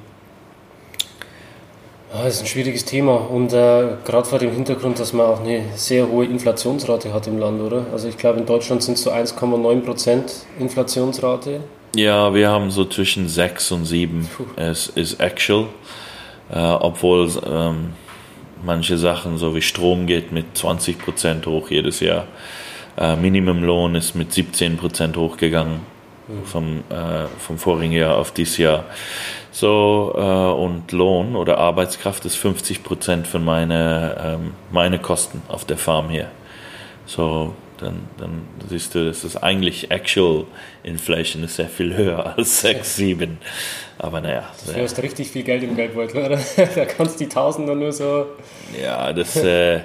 Ja, das ist ein schwieriges Thema und äh, gerade vor dem Hintergrund, dass man auch eine sehr hohe Inflationsrate hat im Land, oder? Also ich glaube in Deutschland sind es so 1,9 Prozent Inflationsrate ja, wir haben so zwischen 6 und 7 es ist actual, äh, obwohl ähm, manche Sachen, so wie Strom, geht mit 20 Prozent hoch jedes Jahr. Äh, Minimumlohn ist mit 17 Prozent hochgegangen mhm. vom, äh, vom vorigen Jahr auf dieses Jahr. So, äh, und Lohn oder Arbeitskraft ist 50 Prozent von meine, ähm, meine Kosten auf der Farm hier. So, dann, dann siehst du, das ist eigentlich Actual Inflation ist sehr viel höher als 6, 7. Aber naja. Du hast richtig viel Geld im Geldbeutel, oder? da kannst du die Tausender nur so. Ja, das äh,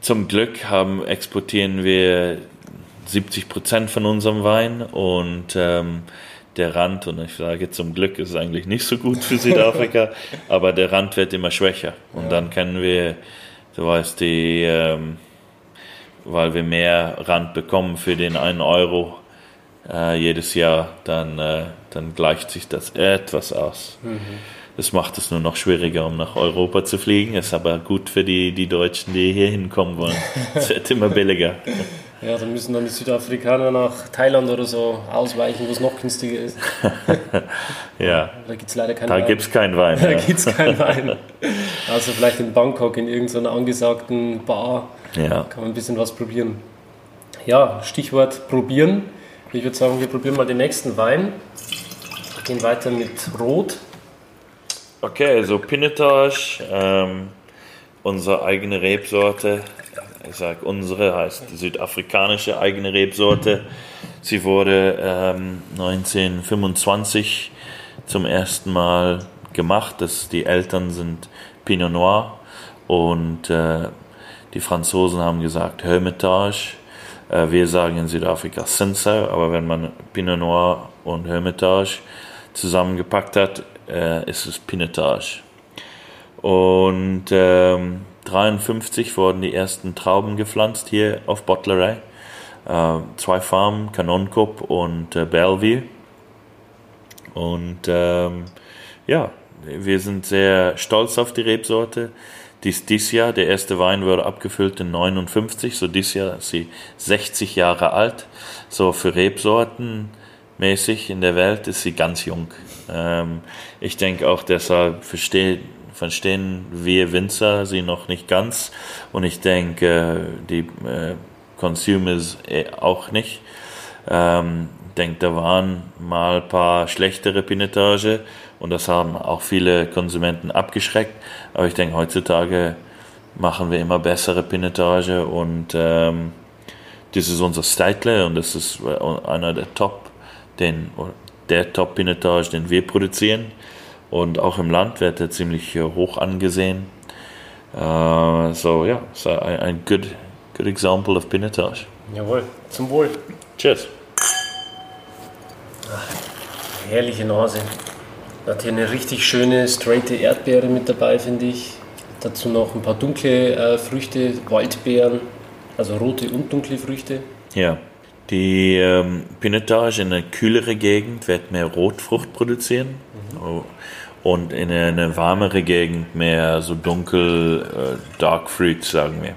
zum Glück haben, exportieren wir 70 Prozent von unserem Wein und ähm, der Rand, und ich sage zum Glück, ist es eigentlich nicht so gut für Südafrika, aber der Rand wird immer schwächer. Und ja. dann können wir, du weißt, die. Ähm, weil wir mehr Rand bekommen für den einen Euro äh, jedes Jahr, dann, äh, dann gleicht sich das etwas aus. Mhm. Das macht es nur noch schwieriger, um nach Europa zu fliegen. Ist aber gut für die, die Deutschen, die hier hinkommen wollen. Es wird immer billiger. Ja, dann müssen dann die Südafrikaner nach Thailand oder so ausweichen, wo es noch günstiger ist. ja. Da gibt es leider keinen da Wein. Da gibt es keinen Wein. da ja. gibt es keinen Wein. Also vielleicht in Bangkok in irgendeiner angesagten Bar ja. kann man ein bisschen was probieren. Ja, Stichwort probieren. Ich würde sagen, wir probieren mal den nächsten Wein. Wir gehen weiter mit Rot. Okay, also Pinotage, ähm, unsere eigene Rebsorte. Ich sage unsere, heißt die südafrikanische eigene Rebsorte. Sie wurde ähm, 1925 zum ersten Mal gemacht. Das, die Eltern sind Pinot Noir und äh, die Franzosen haben gesagt Hermitage. Äh, wir sagen in Südafrika Cinsault, aber wenn man Pinot Noir und Hermitage zusammengepackt hat, äh, ist es Pinotage. Und ähm, 53 wurden die ersten Trauben gepflanzt hier auf Bottlerei. Äh, zwei Farmen, Canoncop und äh, Bellevue. Und ähm, ja, wir sind sehr stolz auf die Rebsorte. Dies, dies Jahr, der erste Wein wurde abgefüllt in 59, so dieses Jahr ist sie 60 Jahre alt. So für Rebsorten mäßig in der Welt ist sie ganz jung. Ähm, ich denke auch deshalb verstehen, verstehen wir Winzer sie noch nicht ganz und ich denke die äh, Consumers äh, auch nicht. Ähm, ich denke, da waren mal ein paar schlechtere Pinotage und das haben auch viele Konsumenten abgeschreckt. Aber ich denke, heutzutage machen wir immer bessere Pinotage und ähm, das ist unser Steitle und das ist einer der Top den, der Top-Pinotage, den wir produzieren. Und auch im Land wird er ziemlich hoch angesehen. Uh, so ja, yeah, so ein, good, good example of Pinotage. Jawohl, zum Wohl. Cheers. Ach, herrliche Nase. Hat hier eine richtig schöne, straighte Erdbeere mit dabei, finde ich. Dazu noch ein paar dunkle äh, Früchte, Waldbeeren, also rote und dunkle Früchte. Ja. Die ähm, Pinotage in einer kühleren Gegend wird mehr Rotfrucht produzieren. Mhm. Und in eine warmere Gegend mehr so dunkel äh, Dark Fruits, sagen wir.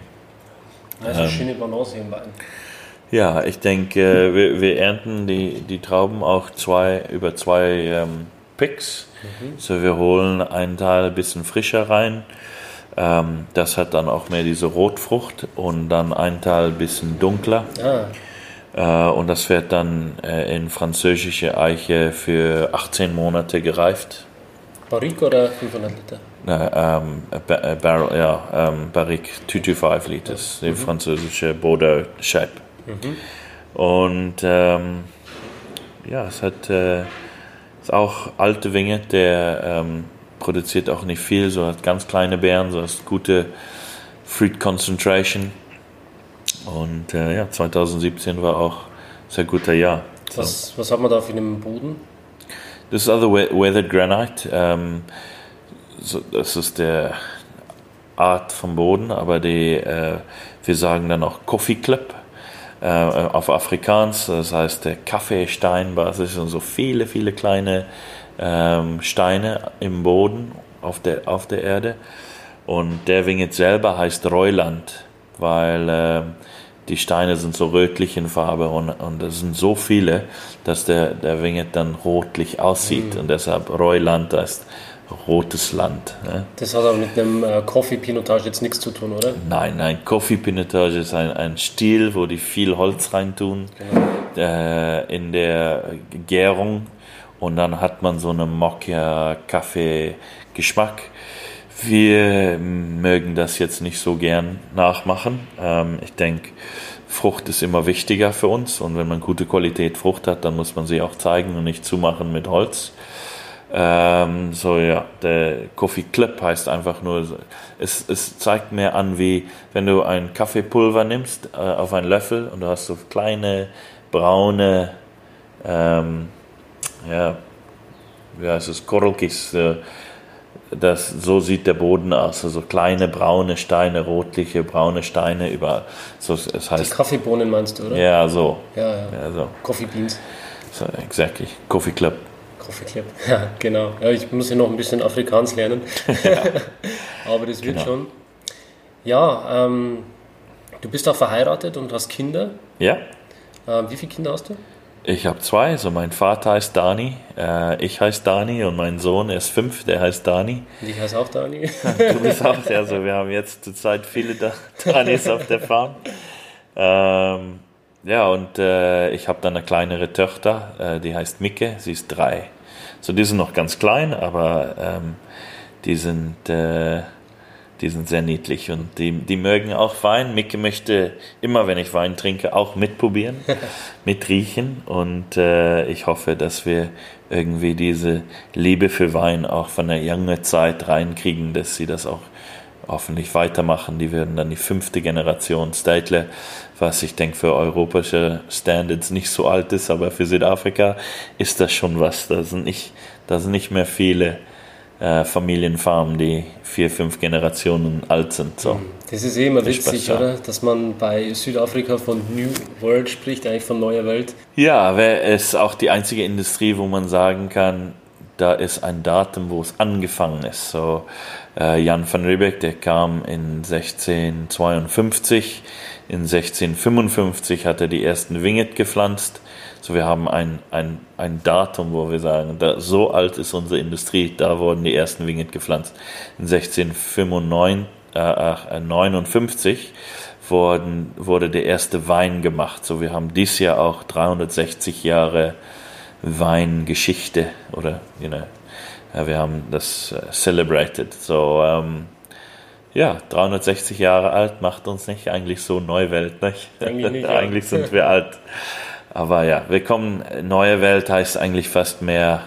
Also ähm, schöne Balance im Wein. Ja, ich denke, äh, wir, wir, ernten die, die Trauben auch zwei, über zwei ähm, Picks. Mhm. So wir holen einen Teil ein bisschen frischer rein. Ähm, das hat dann auch mehr diese Rotfrucht und dann ein Teil ein bisschen dunkler. Ah. Äh, und das wird dann äh, in französische Eiche für 18 Monate gereift. Barrique oder 500 Liter? Na, ähm, äh, Barrel, ja, ähm, Barrique 225 Liters, mhm. die französische Bordeaux Shape. Mhm. Und ähm, ja, es hat äh, ist auch alte Winge, der ähm, produziert auch nicht viel, so hat ganz kleine Beeren, so hast gute Fruit Concentration. Und äh, ja, 2017 war auch ein sehr guter Jahr. So. Was, was hat man da für einen Boden? Das ist also Weathered Granite. Ähm, so, das ist der Art vom Boden, aber die, äh, wir sagen dann auch Coffee Clip äh, auf Afrikaans, das heißt der Kaffeesteinbasis und so viele, viele kleine ähm, Steine im Boden auf der, auf der Erde. Und der Winget selber heißt Reuland, weil äh, die Steine sind so rötlich in Farbe und, und es sind so viele, dass der, der Winget dann rotlich aussieht. Mhm. Und deshalb Reuland heißt rotes Land. Ne? Das hat aber mit einem äh, Coffee Pinotage jetzt nichts zu tun, oder? Nein, nein, Coffee Pinotage ist ein, ein Stil, wo die viel Holz reintun genau. äh, in der Gärung und dann hat man so einen Mokka-Kaffee-Geschmack. Wir mögen das jetzt nicht so gern nachmachen. Ähm, ich denke, Frucht ist immer wichtiger für uns und wenn man gute Qualität Frucht hat, dann muss man sie auch zeigen und nicht zumachen mit Holz. Ähm, so ja, der Coffee Clip heißt einfach nur, es, es zeigt mir an, wie wenn du ein Kaffeepulver nimmst äh, auf einen Löffel und du hast so kleine braune, ähm, ja, wie heißt es, Korokis, äh, das, so sieht der Boden aus, also kleine braune Steine, rotliche braune Steine überall. So, es heißt, Die Kaffeebohnen meinst du, oder? Ja, so. Ja, ja. ja so. Coffee Beans. So, exactly. Coffee Club. Coffee Club, ja, genau. Ja, ich muss ja noch ein bisschen Afrikaans lernen. Aber das wird genau. schon. Ja, ähm, du bist auch verheiratet und hast Kinder. Ja. Ähm, wie viele Kinder hast du? Ich habe zwei. Also mein Vater heißt Dani, äh, ich heiße Dani und mein Sohn ist fünf, der heißt Dani. Ich heiße auch Dani. du bist auch, also wir haben jetzt zurzeit viele Danis auf der Farm. Ähm, ja, und äh, ich habe dann eine kleinere Tochter, äh, die heißt Micke, sie ist drei. So, die sind noch ganz klein, aber ähm, die sind äh, die sind sehr niedlich und die, die mögen auch Wein. Micke möchte immer, wenn ich Wein trinke, auch mitprobieren, mitriechen und äh, ich hoffe, dass wir irgendwie diese Liebe für Wein auch von der jungen Zeit reinkriegen, dass sie das auch hoffentlich weitermachen. Die werden dann die fünfte Generation Statler, was ich denke für europäische Standards nicht so alt ist, aber für Südafrika ist das schon was. Da sind nicht, da sind nicht mehr viele äh, Familienfarmen, die vier, fünf Generationen alt sind. So. Mhm. Das ist eh immer witzig, oder? Dass man bei Südafrika von New World spricht, eigentlich von neuer Welt. Ja, es ist auch die einzige Industrie, wo man sagen kann, da ist ein Datum, wo es angefangen ist. So, äh, Jan van Riebeck, der kam in 1652, in 1655 hat er die ersten Winget gepflanzt. So, wir haben ein, ein, ein Datum, wo wir sagen, da, so alt ist unsere Industrie, da wurden die ersten Winget gepflanzt. In 1659 äh, wurden, wurde der erste Wein gemacht. So, wir haben dies Jahr auch 360 Jahre Weingeschichte oder you know, ja, wir haben das uh, celebrated. So, ähm, ja, 360 Jahre alt macht uns nicht eigentlich so Neuwelt, nicht? Eigentlich, nicht, eigentlich sind wir alt. Aber ja, wir kommen, neue Welt heißt eigentlich fast mehr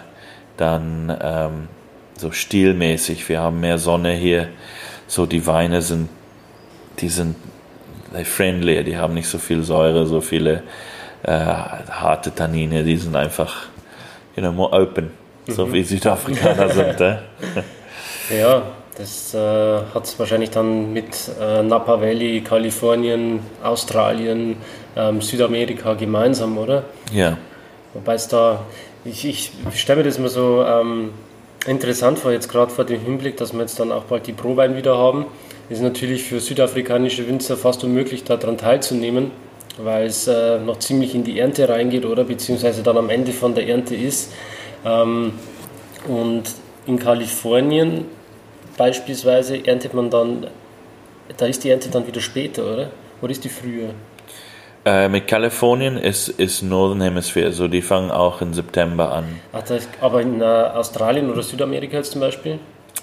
dann ähm, so stilmäßig. Wir haben mehr Sonne hier. So die Weine sind, die sind friendly, die haben nicht so viel Säure, so viele äh, harte Tannine, die sind einfach, you know, more open, mhm. so wie Südafrikaner sind. Äh? Ja, das äh, hat es wahrscheinlich dann mit äh, Napa Valley, Kalifornien, Australien, ähm, Südamerika gemeinsam, oder? Ja. Wobei es da, ich, ich stelle mir das immer so ähm, interessant vor, jetzt gerade vor dem Hinblick, dass wir jetzt dann auch bald die Prowein wieder haben. Ist natürlich für südafrikanische Winzer fast unmöglich, daran teilzunehmen, weil es äh, noch ziemlich in die Ernte reingeht, oder? Beziehungsweise dann am Ende von der Ernte ist. Ähm, und in Kalifornien beispielsweise erntet man dann, da ist die Ernte dann wieder später, oder? Oder ist die früher? Äh, mit Kalifornien ist, ist Northern Hemisphere, so die fangen auch im September an. Ach, das, aber in äh, Australien oder Südamerika jetzt zum Beispiel?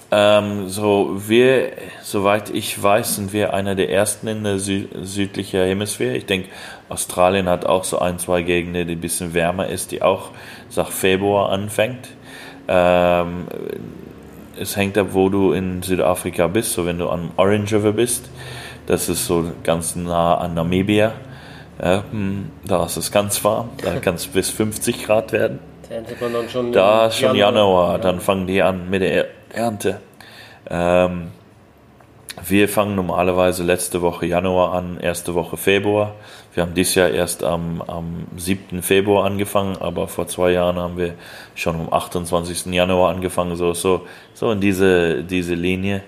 Ähm, so wir, soweit ich weiß, sind wir einer der ersten in der Sü südlichen Hemisphäre. Ich denke, Australien hat auch so ein, zwei Gegenden, die ein bisschen wärmer ist, die auch sag Februar anfängt. Ähm, es hängt ab, wo du in Südafrika bist. So wenn du am Orange River bist, das ist so ganz nah an Namibia. Ja, hm, da ist es ganz warm, da kann es bis 50 Grad werden. Da ist schon Januar, Januar ja. dann fangen die an mit der Ernte. Ähm, wir fangen normalerweise letzte Woche Januar an, erste Woche Februar. Wir haben dieses Jahr erst am, am 7. Februar angefangen, aber vor zwei Jahren haben wir schon am 28. Januar angefangen, so, so, so in diese, diese Linie.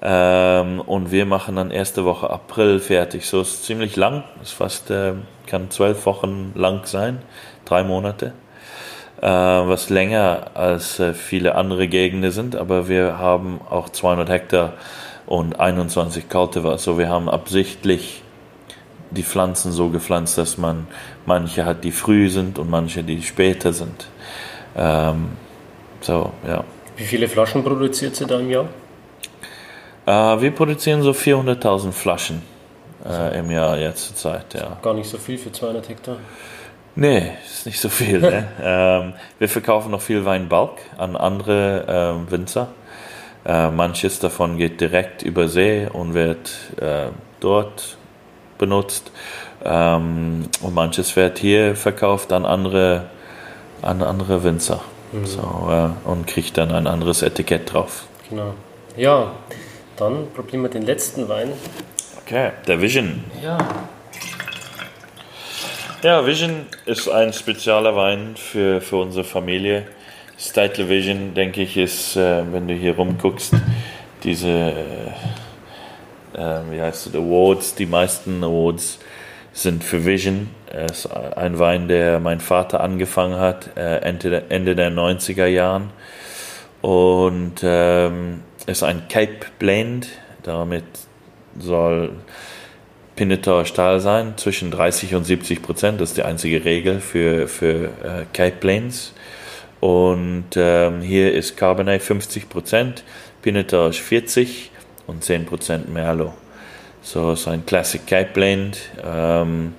Ähm, und wir machen dann erste Woche April fertig. So ist ziemlich lang, ist fast, äh, kann zwölf Wochen lang sein, drei Monate. Äh, was länger als äh, viele andere Gegenden sind, aber wir haben auch 200 Hektar und 21 Cultivar. So wir haben absichtlich die Pflanzen so gepflanzt, dass man manche hat, die früh sind und manche, die später sind. Ähm, so, ja. Wie viele Flaschen produziert sie da im Jahr? Äh, wir produzieren so 400.000 Flaschen äh, im Jahr jetzt zur Zeit, ja. Gar nicht so viel für 200 Hektar. Nee, ist nicht so viel. ne? ähm, wir verkaufen noch viel Wein Bulk an andere ähm, Winzer. Äh, manches davon geht direkt über See und wird äh, dort benutzt. Ähm, und manches wird hier verkauft an andere, an andere Winzer. Mhm. So, äh, und kriegt dann ein anderes Etikett drauf. Genau. Ja, dann probieren wir den letzten Wein. Okay, der Vision. Ja. Ja, Vision ist ein spezieller Wein für, für unsere Familie. Statler Vision, denke ich, ist, äh, wenn du hier rumguckst, diese, äh, äh, wie heißt es, Awards, die meisten Awards sind für Vision. Es ist ein Wein, der mein Vater angefangen hat, äh, Ende, Ende der 90er Jahren. Und ähm, ist ein Cape Blend, damit soll Pinatar Stahl sein, zwischen 30 und 70 Prozent. Das ist die einzige Regel für, für äh, Cape Blends. Und ähm, hier ist Cabernet 50 Prozent, Pinatar 40 und 10 Prozent Merlot. So ist ein Classic Cape Blend ähm,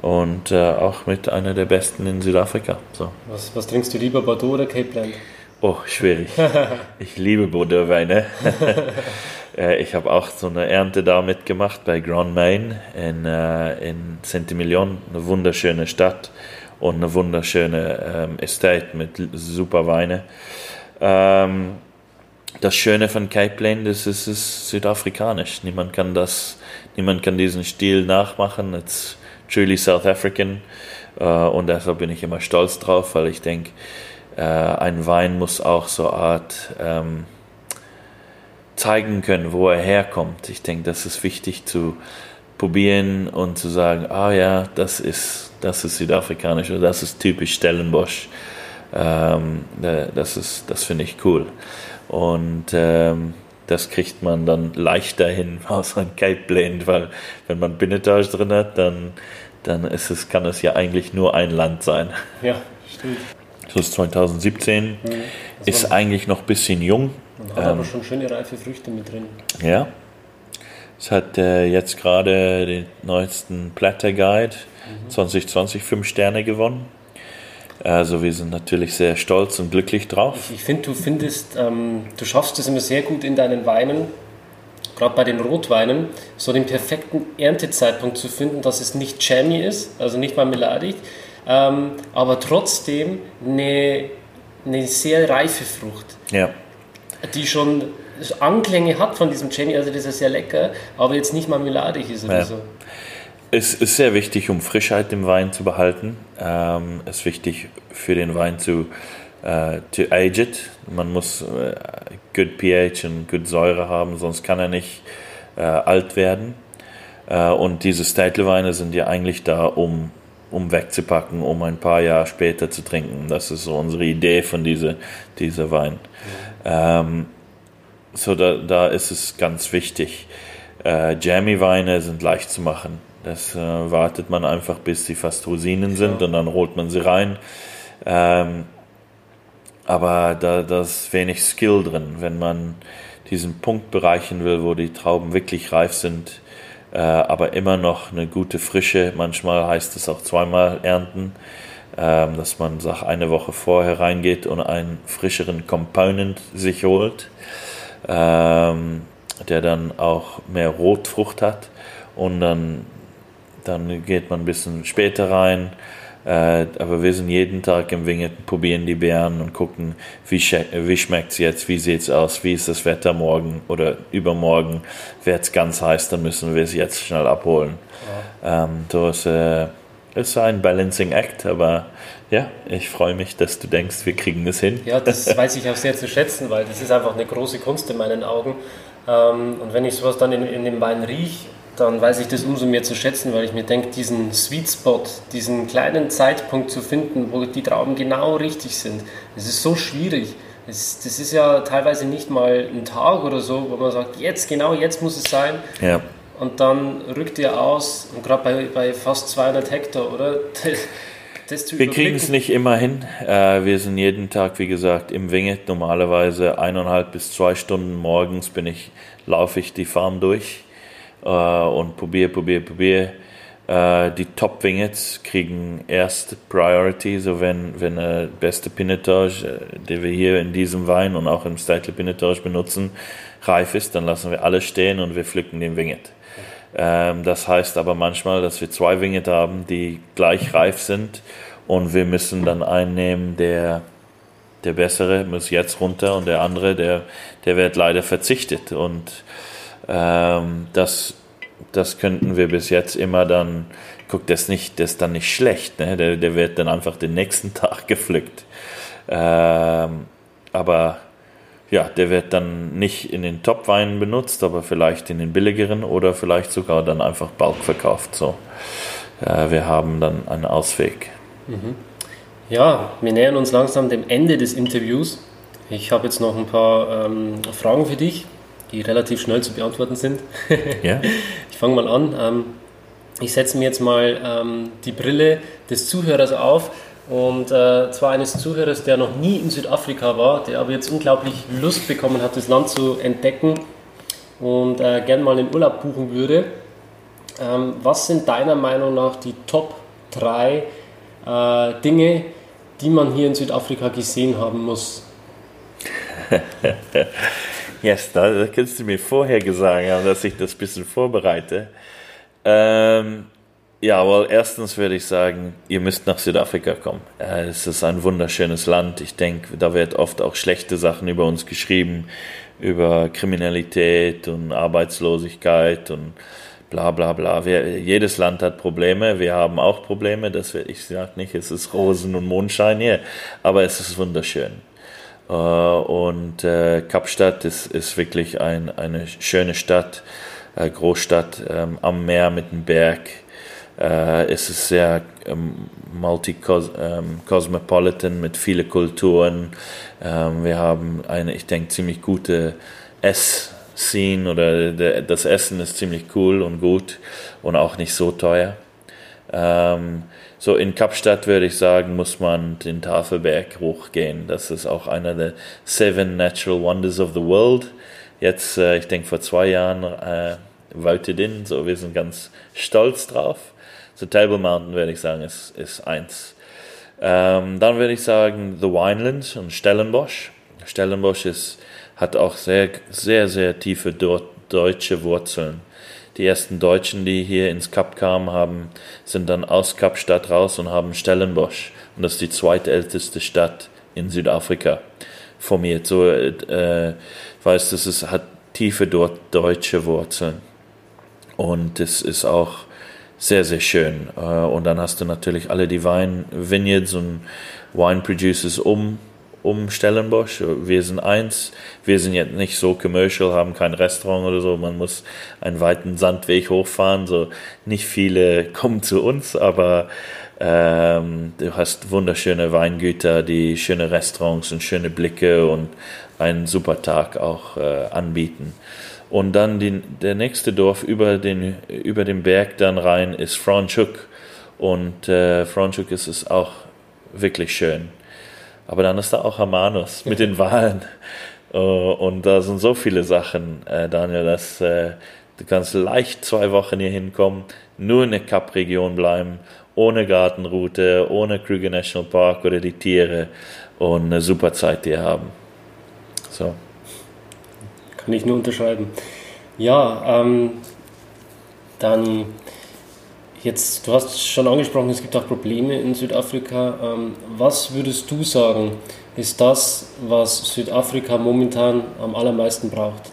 und äh, auch mit einer der besten in Südafrika. So. Was, was trinkst du lieber, Bordeaux oder Cape Blend? Oh, schwierig. Ich liebe Bordeaux-Weine. Äh, ich habe auch so eine Ernte da mitgemacht bei Grand Main in, äh, in Saint-Emilion, eine wunderschöne Stadt und eine wunderschöne ähm, Estate mit super Weine. Ähm, das Schöne von Cape Lane ist, es ist südafrikanisch. Niemand kann das, niemand kann diesen Stil nachmachen. It's truly South African. Äh, und deshalb bin ich immer stolz drauf, weil ich denke, äh, ein Wein muss auch so eine Art ähm, zeigen können, wo er herkommt. Ich denke, das ist wichtig zu probieren und zu sagen, ah ja, das ist, das ist südafrikanisch oder das ist typisch Stellenbosch. Ähm, das ist, das finde ich cool. Und ähm, das kriegt man dann leichter hin aus einem Cape Blend, weil wenn man Binotage drin hat, dann, dann ist es, kann es ja eigentlich nur ein Land sein. Ja, stimmt. Das ist 2017. Mhm. ist eigentlich noch ein bisschen jung. Hat ähm, aber schon schöne reife Früchte mit drin. Ja. Es hat äh, jetzt gerade den neuesten Platter Guide mhm. 2020 fünf Sterne gewonnen. Also wir sind natürlich sehr stolz und glücklich drauf. Ich, ich finde, du findest, ähm, du schaffst es immer sehr gut in deinen Weinen, gerade bei den Rotweinen, so den perfekten Erntezeitpunkt zu finden, dass es nicht jammy ist, also nicht marmeladig, ähm, aber trotzdem eine, eine sehr reife Frucht. Ja. Die schon Anklänge hat von diesem Jammy, also das ist sehr lecker, aber jetzt nicht marmeladig ist oder ja. so. Es ist sehr wichtig, um Frischheit im Wein zu behalten. Ähm, es ist wichtig für den Wein zu uh, to age it. Man muss uh, good pH und good Säure haben, sonst kann er nicht uh, alt werden. und diese Städtleweine sind ja eigentlich da, um, um wegzupacken, um ein paar Jahre später zu trinken. Das ist so unsere Idee von dieser, dieser Wein. Ähm, so da, da ist es ganz wichtig. Jammy-Weine sind leicht zu machen. Das äh, wartet man einfach, bis sie fast Rosinen sind ja. und dann holt man sie rein. Ähm, aber da, da ist wenig Skill drin. Wenn man diesen Punkt bereichen will, wo die Trauben wirklich reif sind, äh, aber immer noch eine gute Frische, manchmal heißt es auch zweimal ernten, äh, dass man sagt, eine Woche vorher reingeht und einen frischeren Component sich holt, äh, der dann auch mehr Rotfrucht hat und dann dann geht man ein bisschen später rein. Äh, aber wir sind jeden Tag im Winget, probieren die Beeren und gucken, wie, wie schmeckt es jetzt, wie sieht es aus, wie ist das Wetter morgen oder übermorgen. Wird es ganz heiß, dann müssen wir es jetzt schnell abholen. Ja. Ähm, das äh, ist ein Balancing Act, aber ja, ich freue mich, dass du denkst, wir kriegen das hin. Ja, das weiß ich auch sehr zu schätzen, weil das ist einfach eine große Kunst in meinen Augen. Ähm, und wenn ich sowas dann in, in dem Wein rieche, dann weiß ich das umso mehr zu schätzen, weil ich mir denke, diesen Sweet Spot, diesen kleinen Zeitpunkt zu finden, wo die Trauben genau richtig sind, das ist so schwierig. Das, das ist ja teilweise nicht mal ein Tag oder so, wo man sagt, jetzt, genau jetzt muss es sein. Ja. Und dann rückt ihr aus, und gerade bei, bei fast 200 Hektar, oder? wir kriegen es nicht immer hin. Äh, wir sind jeden Tag, wie gesagt, im Winget. Normalerweise eineinhalb bis zwei Stunden morgens bin ich, laufe ich die Farm durch und probiere, probiere, probiere. Äh, die Top Wingets kriegen erst Priority, so wenn, wenn der beste Pinotage, äh, den wir hier in diesem Wein und auch im Steitle Pinotage benutzen, reif ist, dann lassen wir alles stehen und wir pflücken den Winget. Ähm, das heißt aber manchmal, dass wir zwei Winget haben, die gleich reif sind und wir müssen dann einnehmen, der der bessere muss jetzt runter und der andere, der, der wird leider verzichtet. Und ähm, das, das könnten wir bis jetzt immer dann, guck, das nicht, das ist dann nicht schlecht, ne? der, der wird dann einfach den nächsten Tag gepflückt. Ähm, aber ja, der wird dann nicht in den Top-Weinen benutzt, aber vielleicht in den billigeren oder vielleicht sogar dann einfach Bulk verkauft. So, äh, wir haben dann einen Ausweg. Mhm. Ja, wir nähern uns langsam dem Ende des Interviews. Ich habe jetzt noch ein paar ähm, Fragen für dich die relativ schnell zu beantworten sind. ja. Ich fange mal an. Ähm, ich setze mir jetzt mal ähm, die Brille des Zuhörers auf und äh, zwar eines Zuhörers, der noch nie in Südafrika war, der aber jetzt unglaublich Lust bekommen hat, das Land zu entdecken und äh, gern mal einen Urlaub buchen würde. Ähm, was sind deiner Meinung nach die Top 3 äh, Dinge, die man hier in Südafrika gesehen haben muss? Yes, da, kannst du mir vorher gesagt haben, dass ich das ein bisschen vorbereite. Ähm, ja, weil erstens würde ich sagen, ihr müsst nach Südafrika kommen. Äh, es ist ein wunderschönes Land. Ich denke, da wird oft auch schlechte Sachen über uns geschrieben, über Kriminalität und Arbeitslosigkeit und bla bla bla. Wir, jedes Land hat Probleme. Wir haben auch Probleme. Das, ich sage nicht, es ist Rosen und Mondschein hier, aber es ist wunderschön. Äh, und äh, Kapstadt ist, ist wirklich ein, eine schöne Stadt, äh, Großstadt ähm, am Meer mit dem Berg. es ist sehr ähm, multi-cosmopolitan ähm, mit vielen Kulturen. wir haben eine, ich denke, ziemlich gute Ess-Scene oder das Essen ist ziemlich cool und gut und auch nicht so teuer. Ähm, so in Kapstadt würde ich sagen, muss man den Tafelberg hochgehen. Das ist auch einer der Seven Natural Wonders of the World. Jetzt, äh, ich denke, vor zwei Jahren äh, voted in, so wir sind ganz stolz drauf. So Table Mountain würde ich sagen, ist, ist eins. Ähm, dann würde ich sagen The Winelands und Stellenbosch. Stellenbosch ist, hat auch sehr, sehr, sehr tiefe deutsche Wurzeln. Die ersten Deutschen, die hier ins Kap kamen, haben, sind dann aus Kapstadt raus und haben Stellenbosch. Und das ist die zweitälteste Stadt in Südafrika formiert. So, äh, weiß, das ist, hat tiefe deutsche Wurzeln. Und es ist auch sehr, sehr schön. Äh, und dann hast du natürlich alle die Wein Vineyards und Wine Producers um, um Stellenbosch. Wir sind eins. Wir sind jetzt nicht so commercial, haben kein Restaurant oder so. Man muss einen weiten Sandweg hochfahren. So nicht viele kommen zu uns, aber ähm, du hast wunderschöne Weingüter, die schöne Restaurants und schöne Blicke und einen super Tag auch äh, anbieten. Und dann die, der nächste Dorf über den, über den Berg dann rein ist Franschhoek. Und äh, Franschhoek ist es auch wirklich schön. Aber dann ist da auch Hermanus mit den Wahlen. Uh, und da sind so viele Sachen, äh, Daniel, dass äh, du kannst leicht zwei Wochen hier hinkommen, nur in der Kap-Region bleiben, ohne Gartenroute, ohne Krüger National Park oder die Tiere und eine super Zeit hier haben. So. Kann ich nur unterschreiben. Ja, ähm, dann jetzt, du hast schon angesprochen, es gibt auch Probleme in Südafrika. Ähm, was würdest du sagen, ist das, was Südafrika momentan am allermeisten braucht?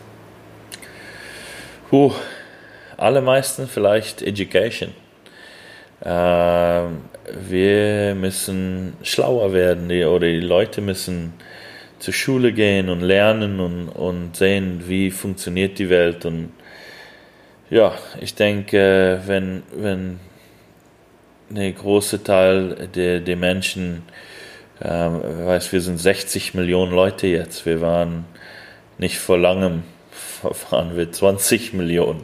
Puh, allermeisten vielleicht Education. Ähm, wir müssen schlauer werden oder die Leute müssen zur Schule gehen und lernen und, und sehen, wie funktioniert die Welt. Und ja, ich denke, wenn, wenn ein großer Teil der, der Menschen, ähm, weiß, wir sind 60 Millionen Leute jetzt, wir waren nicht vor langem, waren wir 20 Millionen.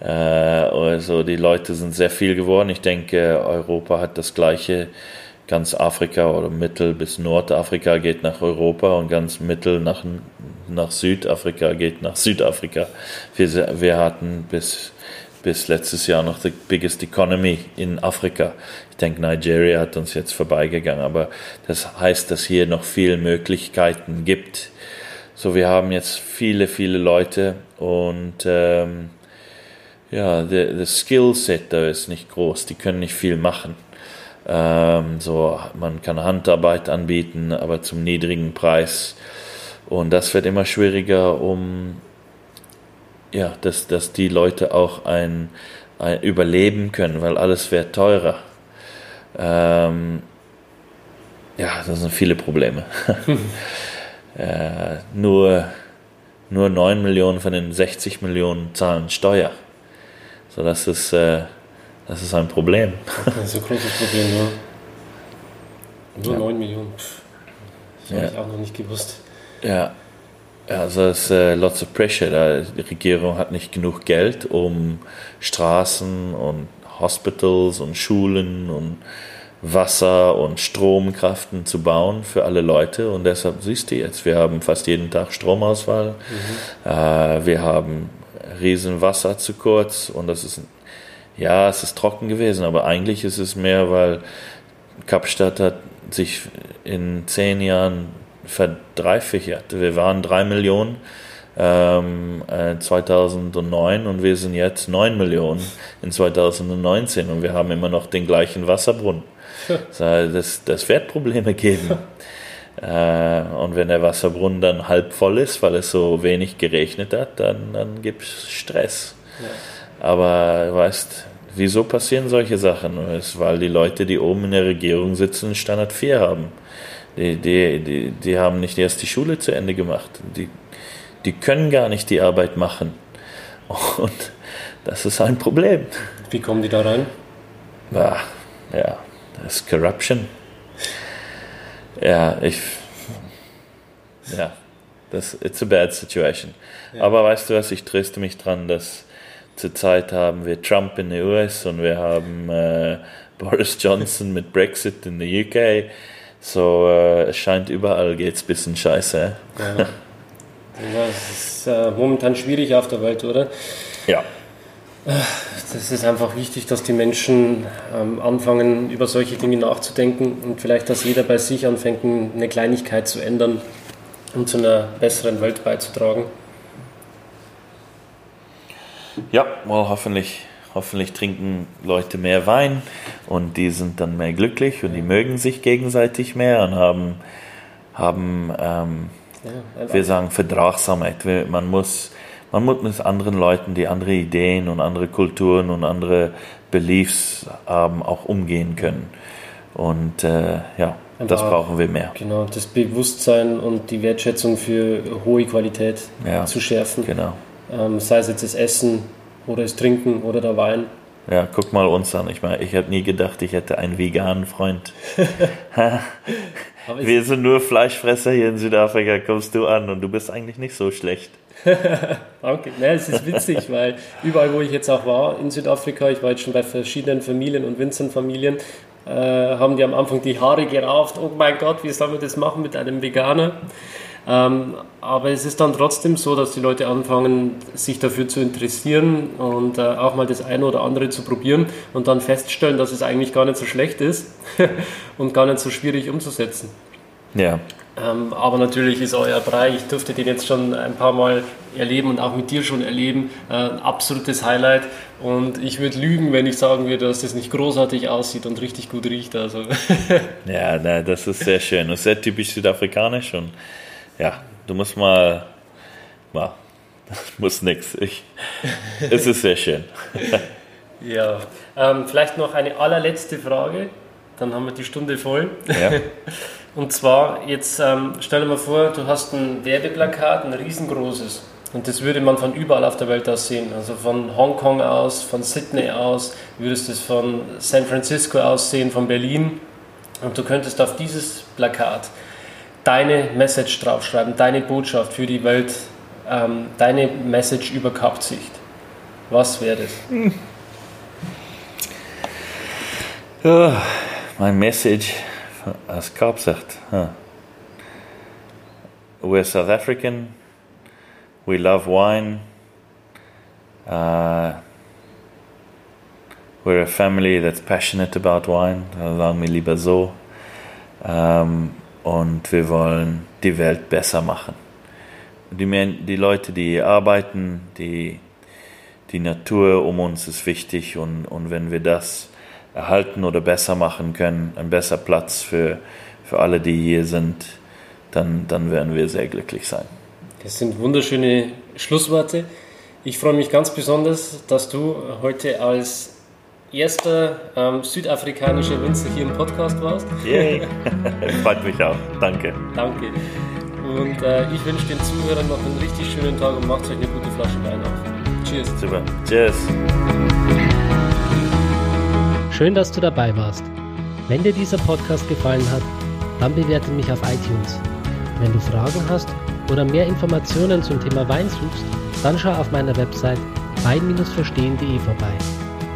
Äh, also die Leute sind sehr viel geworden. Ich denke, Europa hat das gleiche ganz Afrika oder Mittel bis Nordafrika geht nach Europa und ganz Mittel nach, nach Südafrika geht nach Südafrika. Wir, wir hatten bis, bis letztes Jahr noch the biggest economy in Afrika. Ich denke, Nigeria hat uns jetzt vorbeigegangen, aber das heißt, dass hier noch viele Möglichkeiten gibt. So, wir haben jetzt viele, viele Leute und ähm, ja, das Skillset da ist nicht groß, die können nicht viel machen. Ähm, so, man kann Handarbeit anbieten, aber zum niedrigen Preis. Und das wird immer schwieriger, um ja, dass, dass die Leute auch ein, ein überleben können, weil alles wird teurer. Ähm, ja, das sind viele Probleme. äh, nur, nur 9 Millionen von den 60 Millionen zahlen Steuer. So, das ist äh, das ist ein Problem. Das ist ein großes Problem, ja. Nur ja. 9 Millionen. Pff, das habe ja. ich auch noch nicht gewusst. Ja. Also es ist äh, lots of pressure. Da, die Regierung hat nicht genug Geld, um Straßen und Hospitals und Schulen und Wasser und Stromkraften zu bauen für alle Leute. Und deshalb siehst du jetzt, wir haben fast jeden Tag Stromausfall. Mhm. Äh, wir haben riesen Wasser zu kurz und das ist ja, es ist trocken gewesen, aber eigentlich ist es mehr, weil Kapstadt hat sich in zehn Jahren verdreifacht. Wir waren drei Millionen ähm, äh, 2009 und wir sind jetzt neun Millionen in 2019 und wir haben immer noch den gleichen Wasserbrunnen. Das, das wird Probleme geben. äh, und wenn der Wasserbrunnen dann halb voll ist, weil es so wenig geregnet hat, dann, dann gibt es Stress. Ja. Aber weißt, wieso passieren solche Sachen? Es ist, weil die Leute, die oben in der Regierung sitzen, Standard 4 haben. Die, die, die, die haben nicht erst die Schule zu Ende gemacht. Die, die können gar nicht die Arbeit machen. Und das ist ein Problem. Wie kommen die da rein? Ja, ja das ist Corruption. Ja, ich. Ja, das it's a bad situation. Ja. Aber weißt du was, ich tröste mich dran, dass Zurzeit haben wir Trump in den US und wir haben äh, Boris Johnson mit Brexit in der UK. So, äh, es scheint überall geht's ein bisschen scheiße. Ja. ja es ist äh, momentan schwierig auf der Welt, oder? Ja. Das ist einfach wichtig, dass die Menschen ähm, anfangen, über solche Dinge nachzudenken und vielleicht, dass jeder bei sich anfängt, eine Kleinigkeit zu ändern, um zu einer besseren Welt beizutragen. Ja, well, hoffentlich, hoffentlich trinken Leute mehr Wein und die sind dann mehr glücklich und die mögen sich gegenseitig mehr und haben, haben ähm, ja, wir sagen Verdragsamkeit. Man muss, man muss mit anderen Leuten, die andere Ideen und andere Kulturen und andere Beliefs haben, auch umgehen können. Und äh, ja, Einfach, das brauchen wir mehr. Genau, das Bewusstsein und die Wertschätzung für hohe Qualität ja, zu schärfen. Genau. Ähm, sei es jetzt das Essen oder das Trinken oder der Wein. Ja, guck mal uns an. Ich meine, ich habe nie gedacht, ich hätte einen veganen Freund. Wir sind nur Fleischfresser hier in Südafrika, kommst du an und du bist eigentlich nicht so schlecht. Danke. Ne, es ist witzig, weil überall, wo ich jetzt auch war in Südafrika, ich war jetzt schon bei verschiedenen Familien und Winzern-Familien, äh, haben die am Anfang die Haare gerauft. Oh mein Gott, wie soll man das machen mit einem Veganer? Ähm, aber es ist dann trotzdem so, dass die Leute anfangen, sich dafür zu interessieren und äh, auch mal das eine oder andere zu probieren und dann feststellen, dass es eigentlich gar nicht so schlecht ist und gar nicht so schwierig umzusetzen. Ja. Ähm, aber natürlich ist euer Brei, ich durfte den jetzt schon ein paar Mal erleben und auch mit dir schon erleben, äh, ein absolutes Highlight. Und ich würde lügen, wenn ich sagen würde, dass das nicht großartig aussieht und richtig gut riecht. Also. ja, das ist sehr schön und sehr typisch südafrikanisch und ja, du musst mal, mal das muss nichts. Es ist sehr schön. ja, ähm, vielleicht noch eine allerletzte Frage, dann haben wir die Stunde voll. Ja. Und zwar, jetzt ähm, stell dir mal vor, du hast ein Werbeplakat, ein riesengroßes. Und das würde man von überall auf der Welt aus sehen. Also von Hongkong aus, von Sydney aus, würdest es von San Francisco aus sehen, von Berlin. Und du könntest auf dieses Plakat deine Message draufschreiben, deine Botschaft für die Welt, ähm, deine Message über Kaufsicht. Was wäre das? Oh, mein Message als Kaufsicht. Huh. We're South African. We love wine. Uh, we're a family that's passionate about wine. Sagen wir lieber so. Um, und wir wollen die Welt besser machen. Die, die Leute, die arbeiten, die, die Natur um uns ist wichtig und, und wenn wir das erhalten oder besser machen können, ein besser Platz für, für alle, die hier sind, dann, dann werden wir sehr glücklich sein. Das sind wunderschöne Schlussworte. Ich freue mich ganz besonders, dass du heute als erster ähm, südafrikanischer Winzer hier im Podcast warst. Yay. Freut mich auch. Danke. Danke. Und äh, ich wünsche den Zuhörern noch einen richtig schönen Tag und macht euch eine gute Flasche Wein auf. Cheers. Super. Cheers. Schön, dass du dabei warst. Wenn dir dieser Podcast gefallen hat, dann bewerte mich auf iTunes. Wenn du Fragen hast oder mehr Informationen zum Thema Wein suchst, dann schau auf meiner Website wein-verstehen.de vorbei.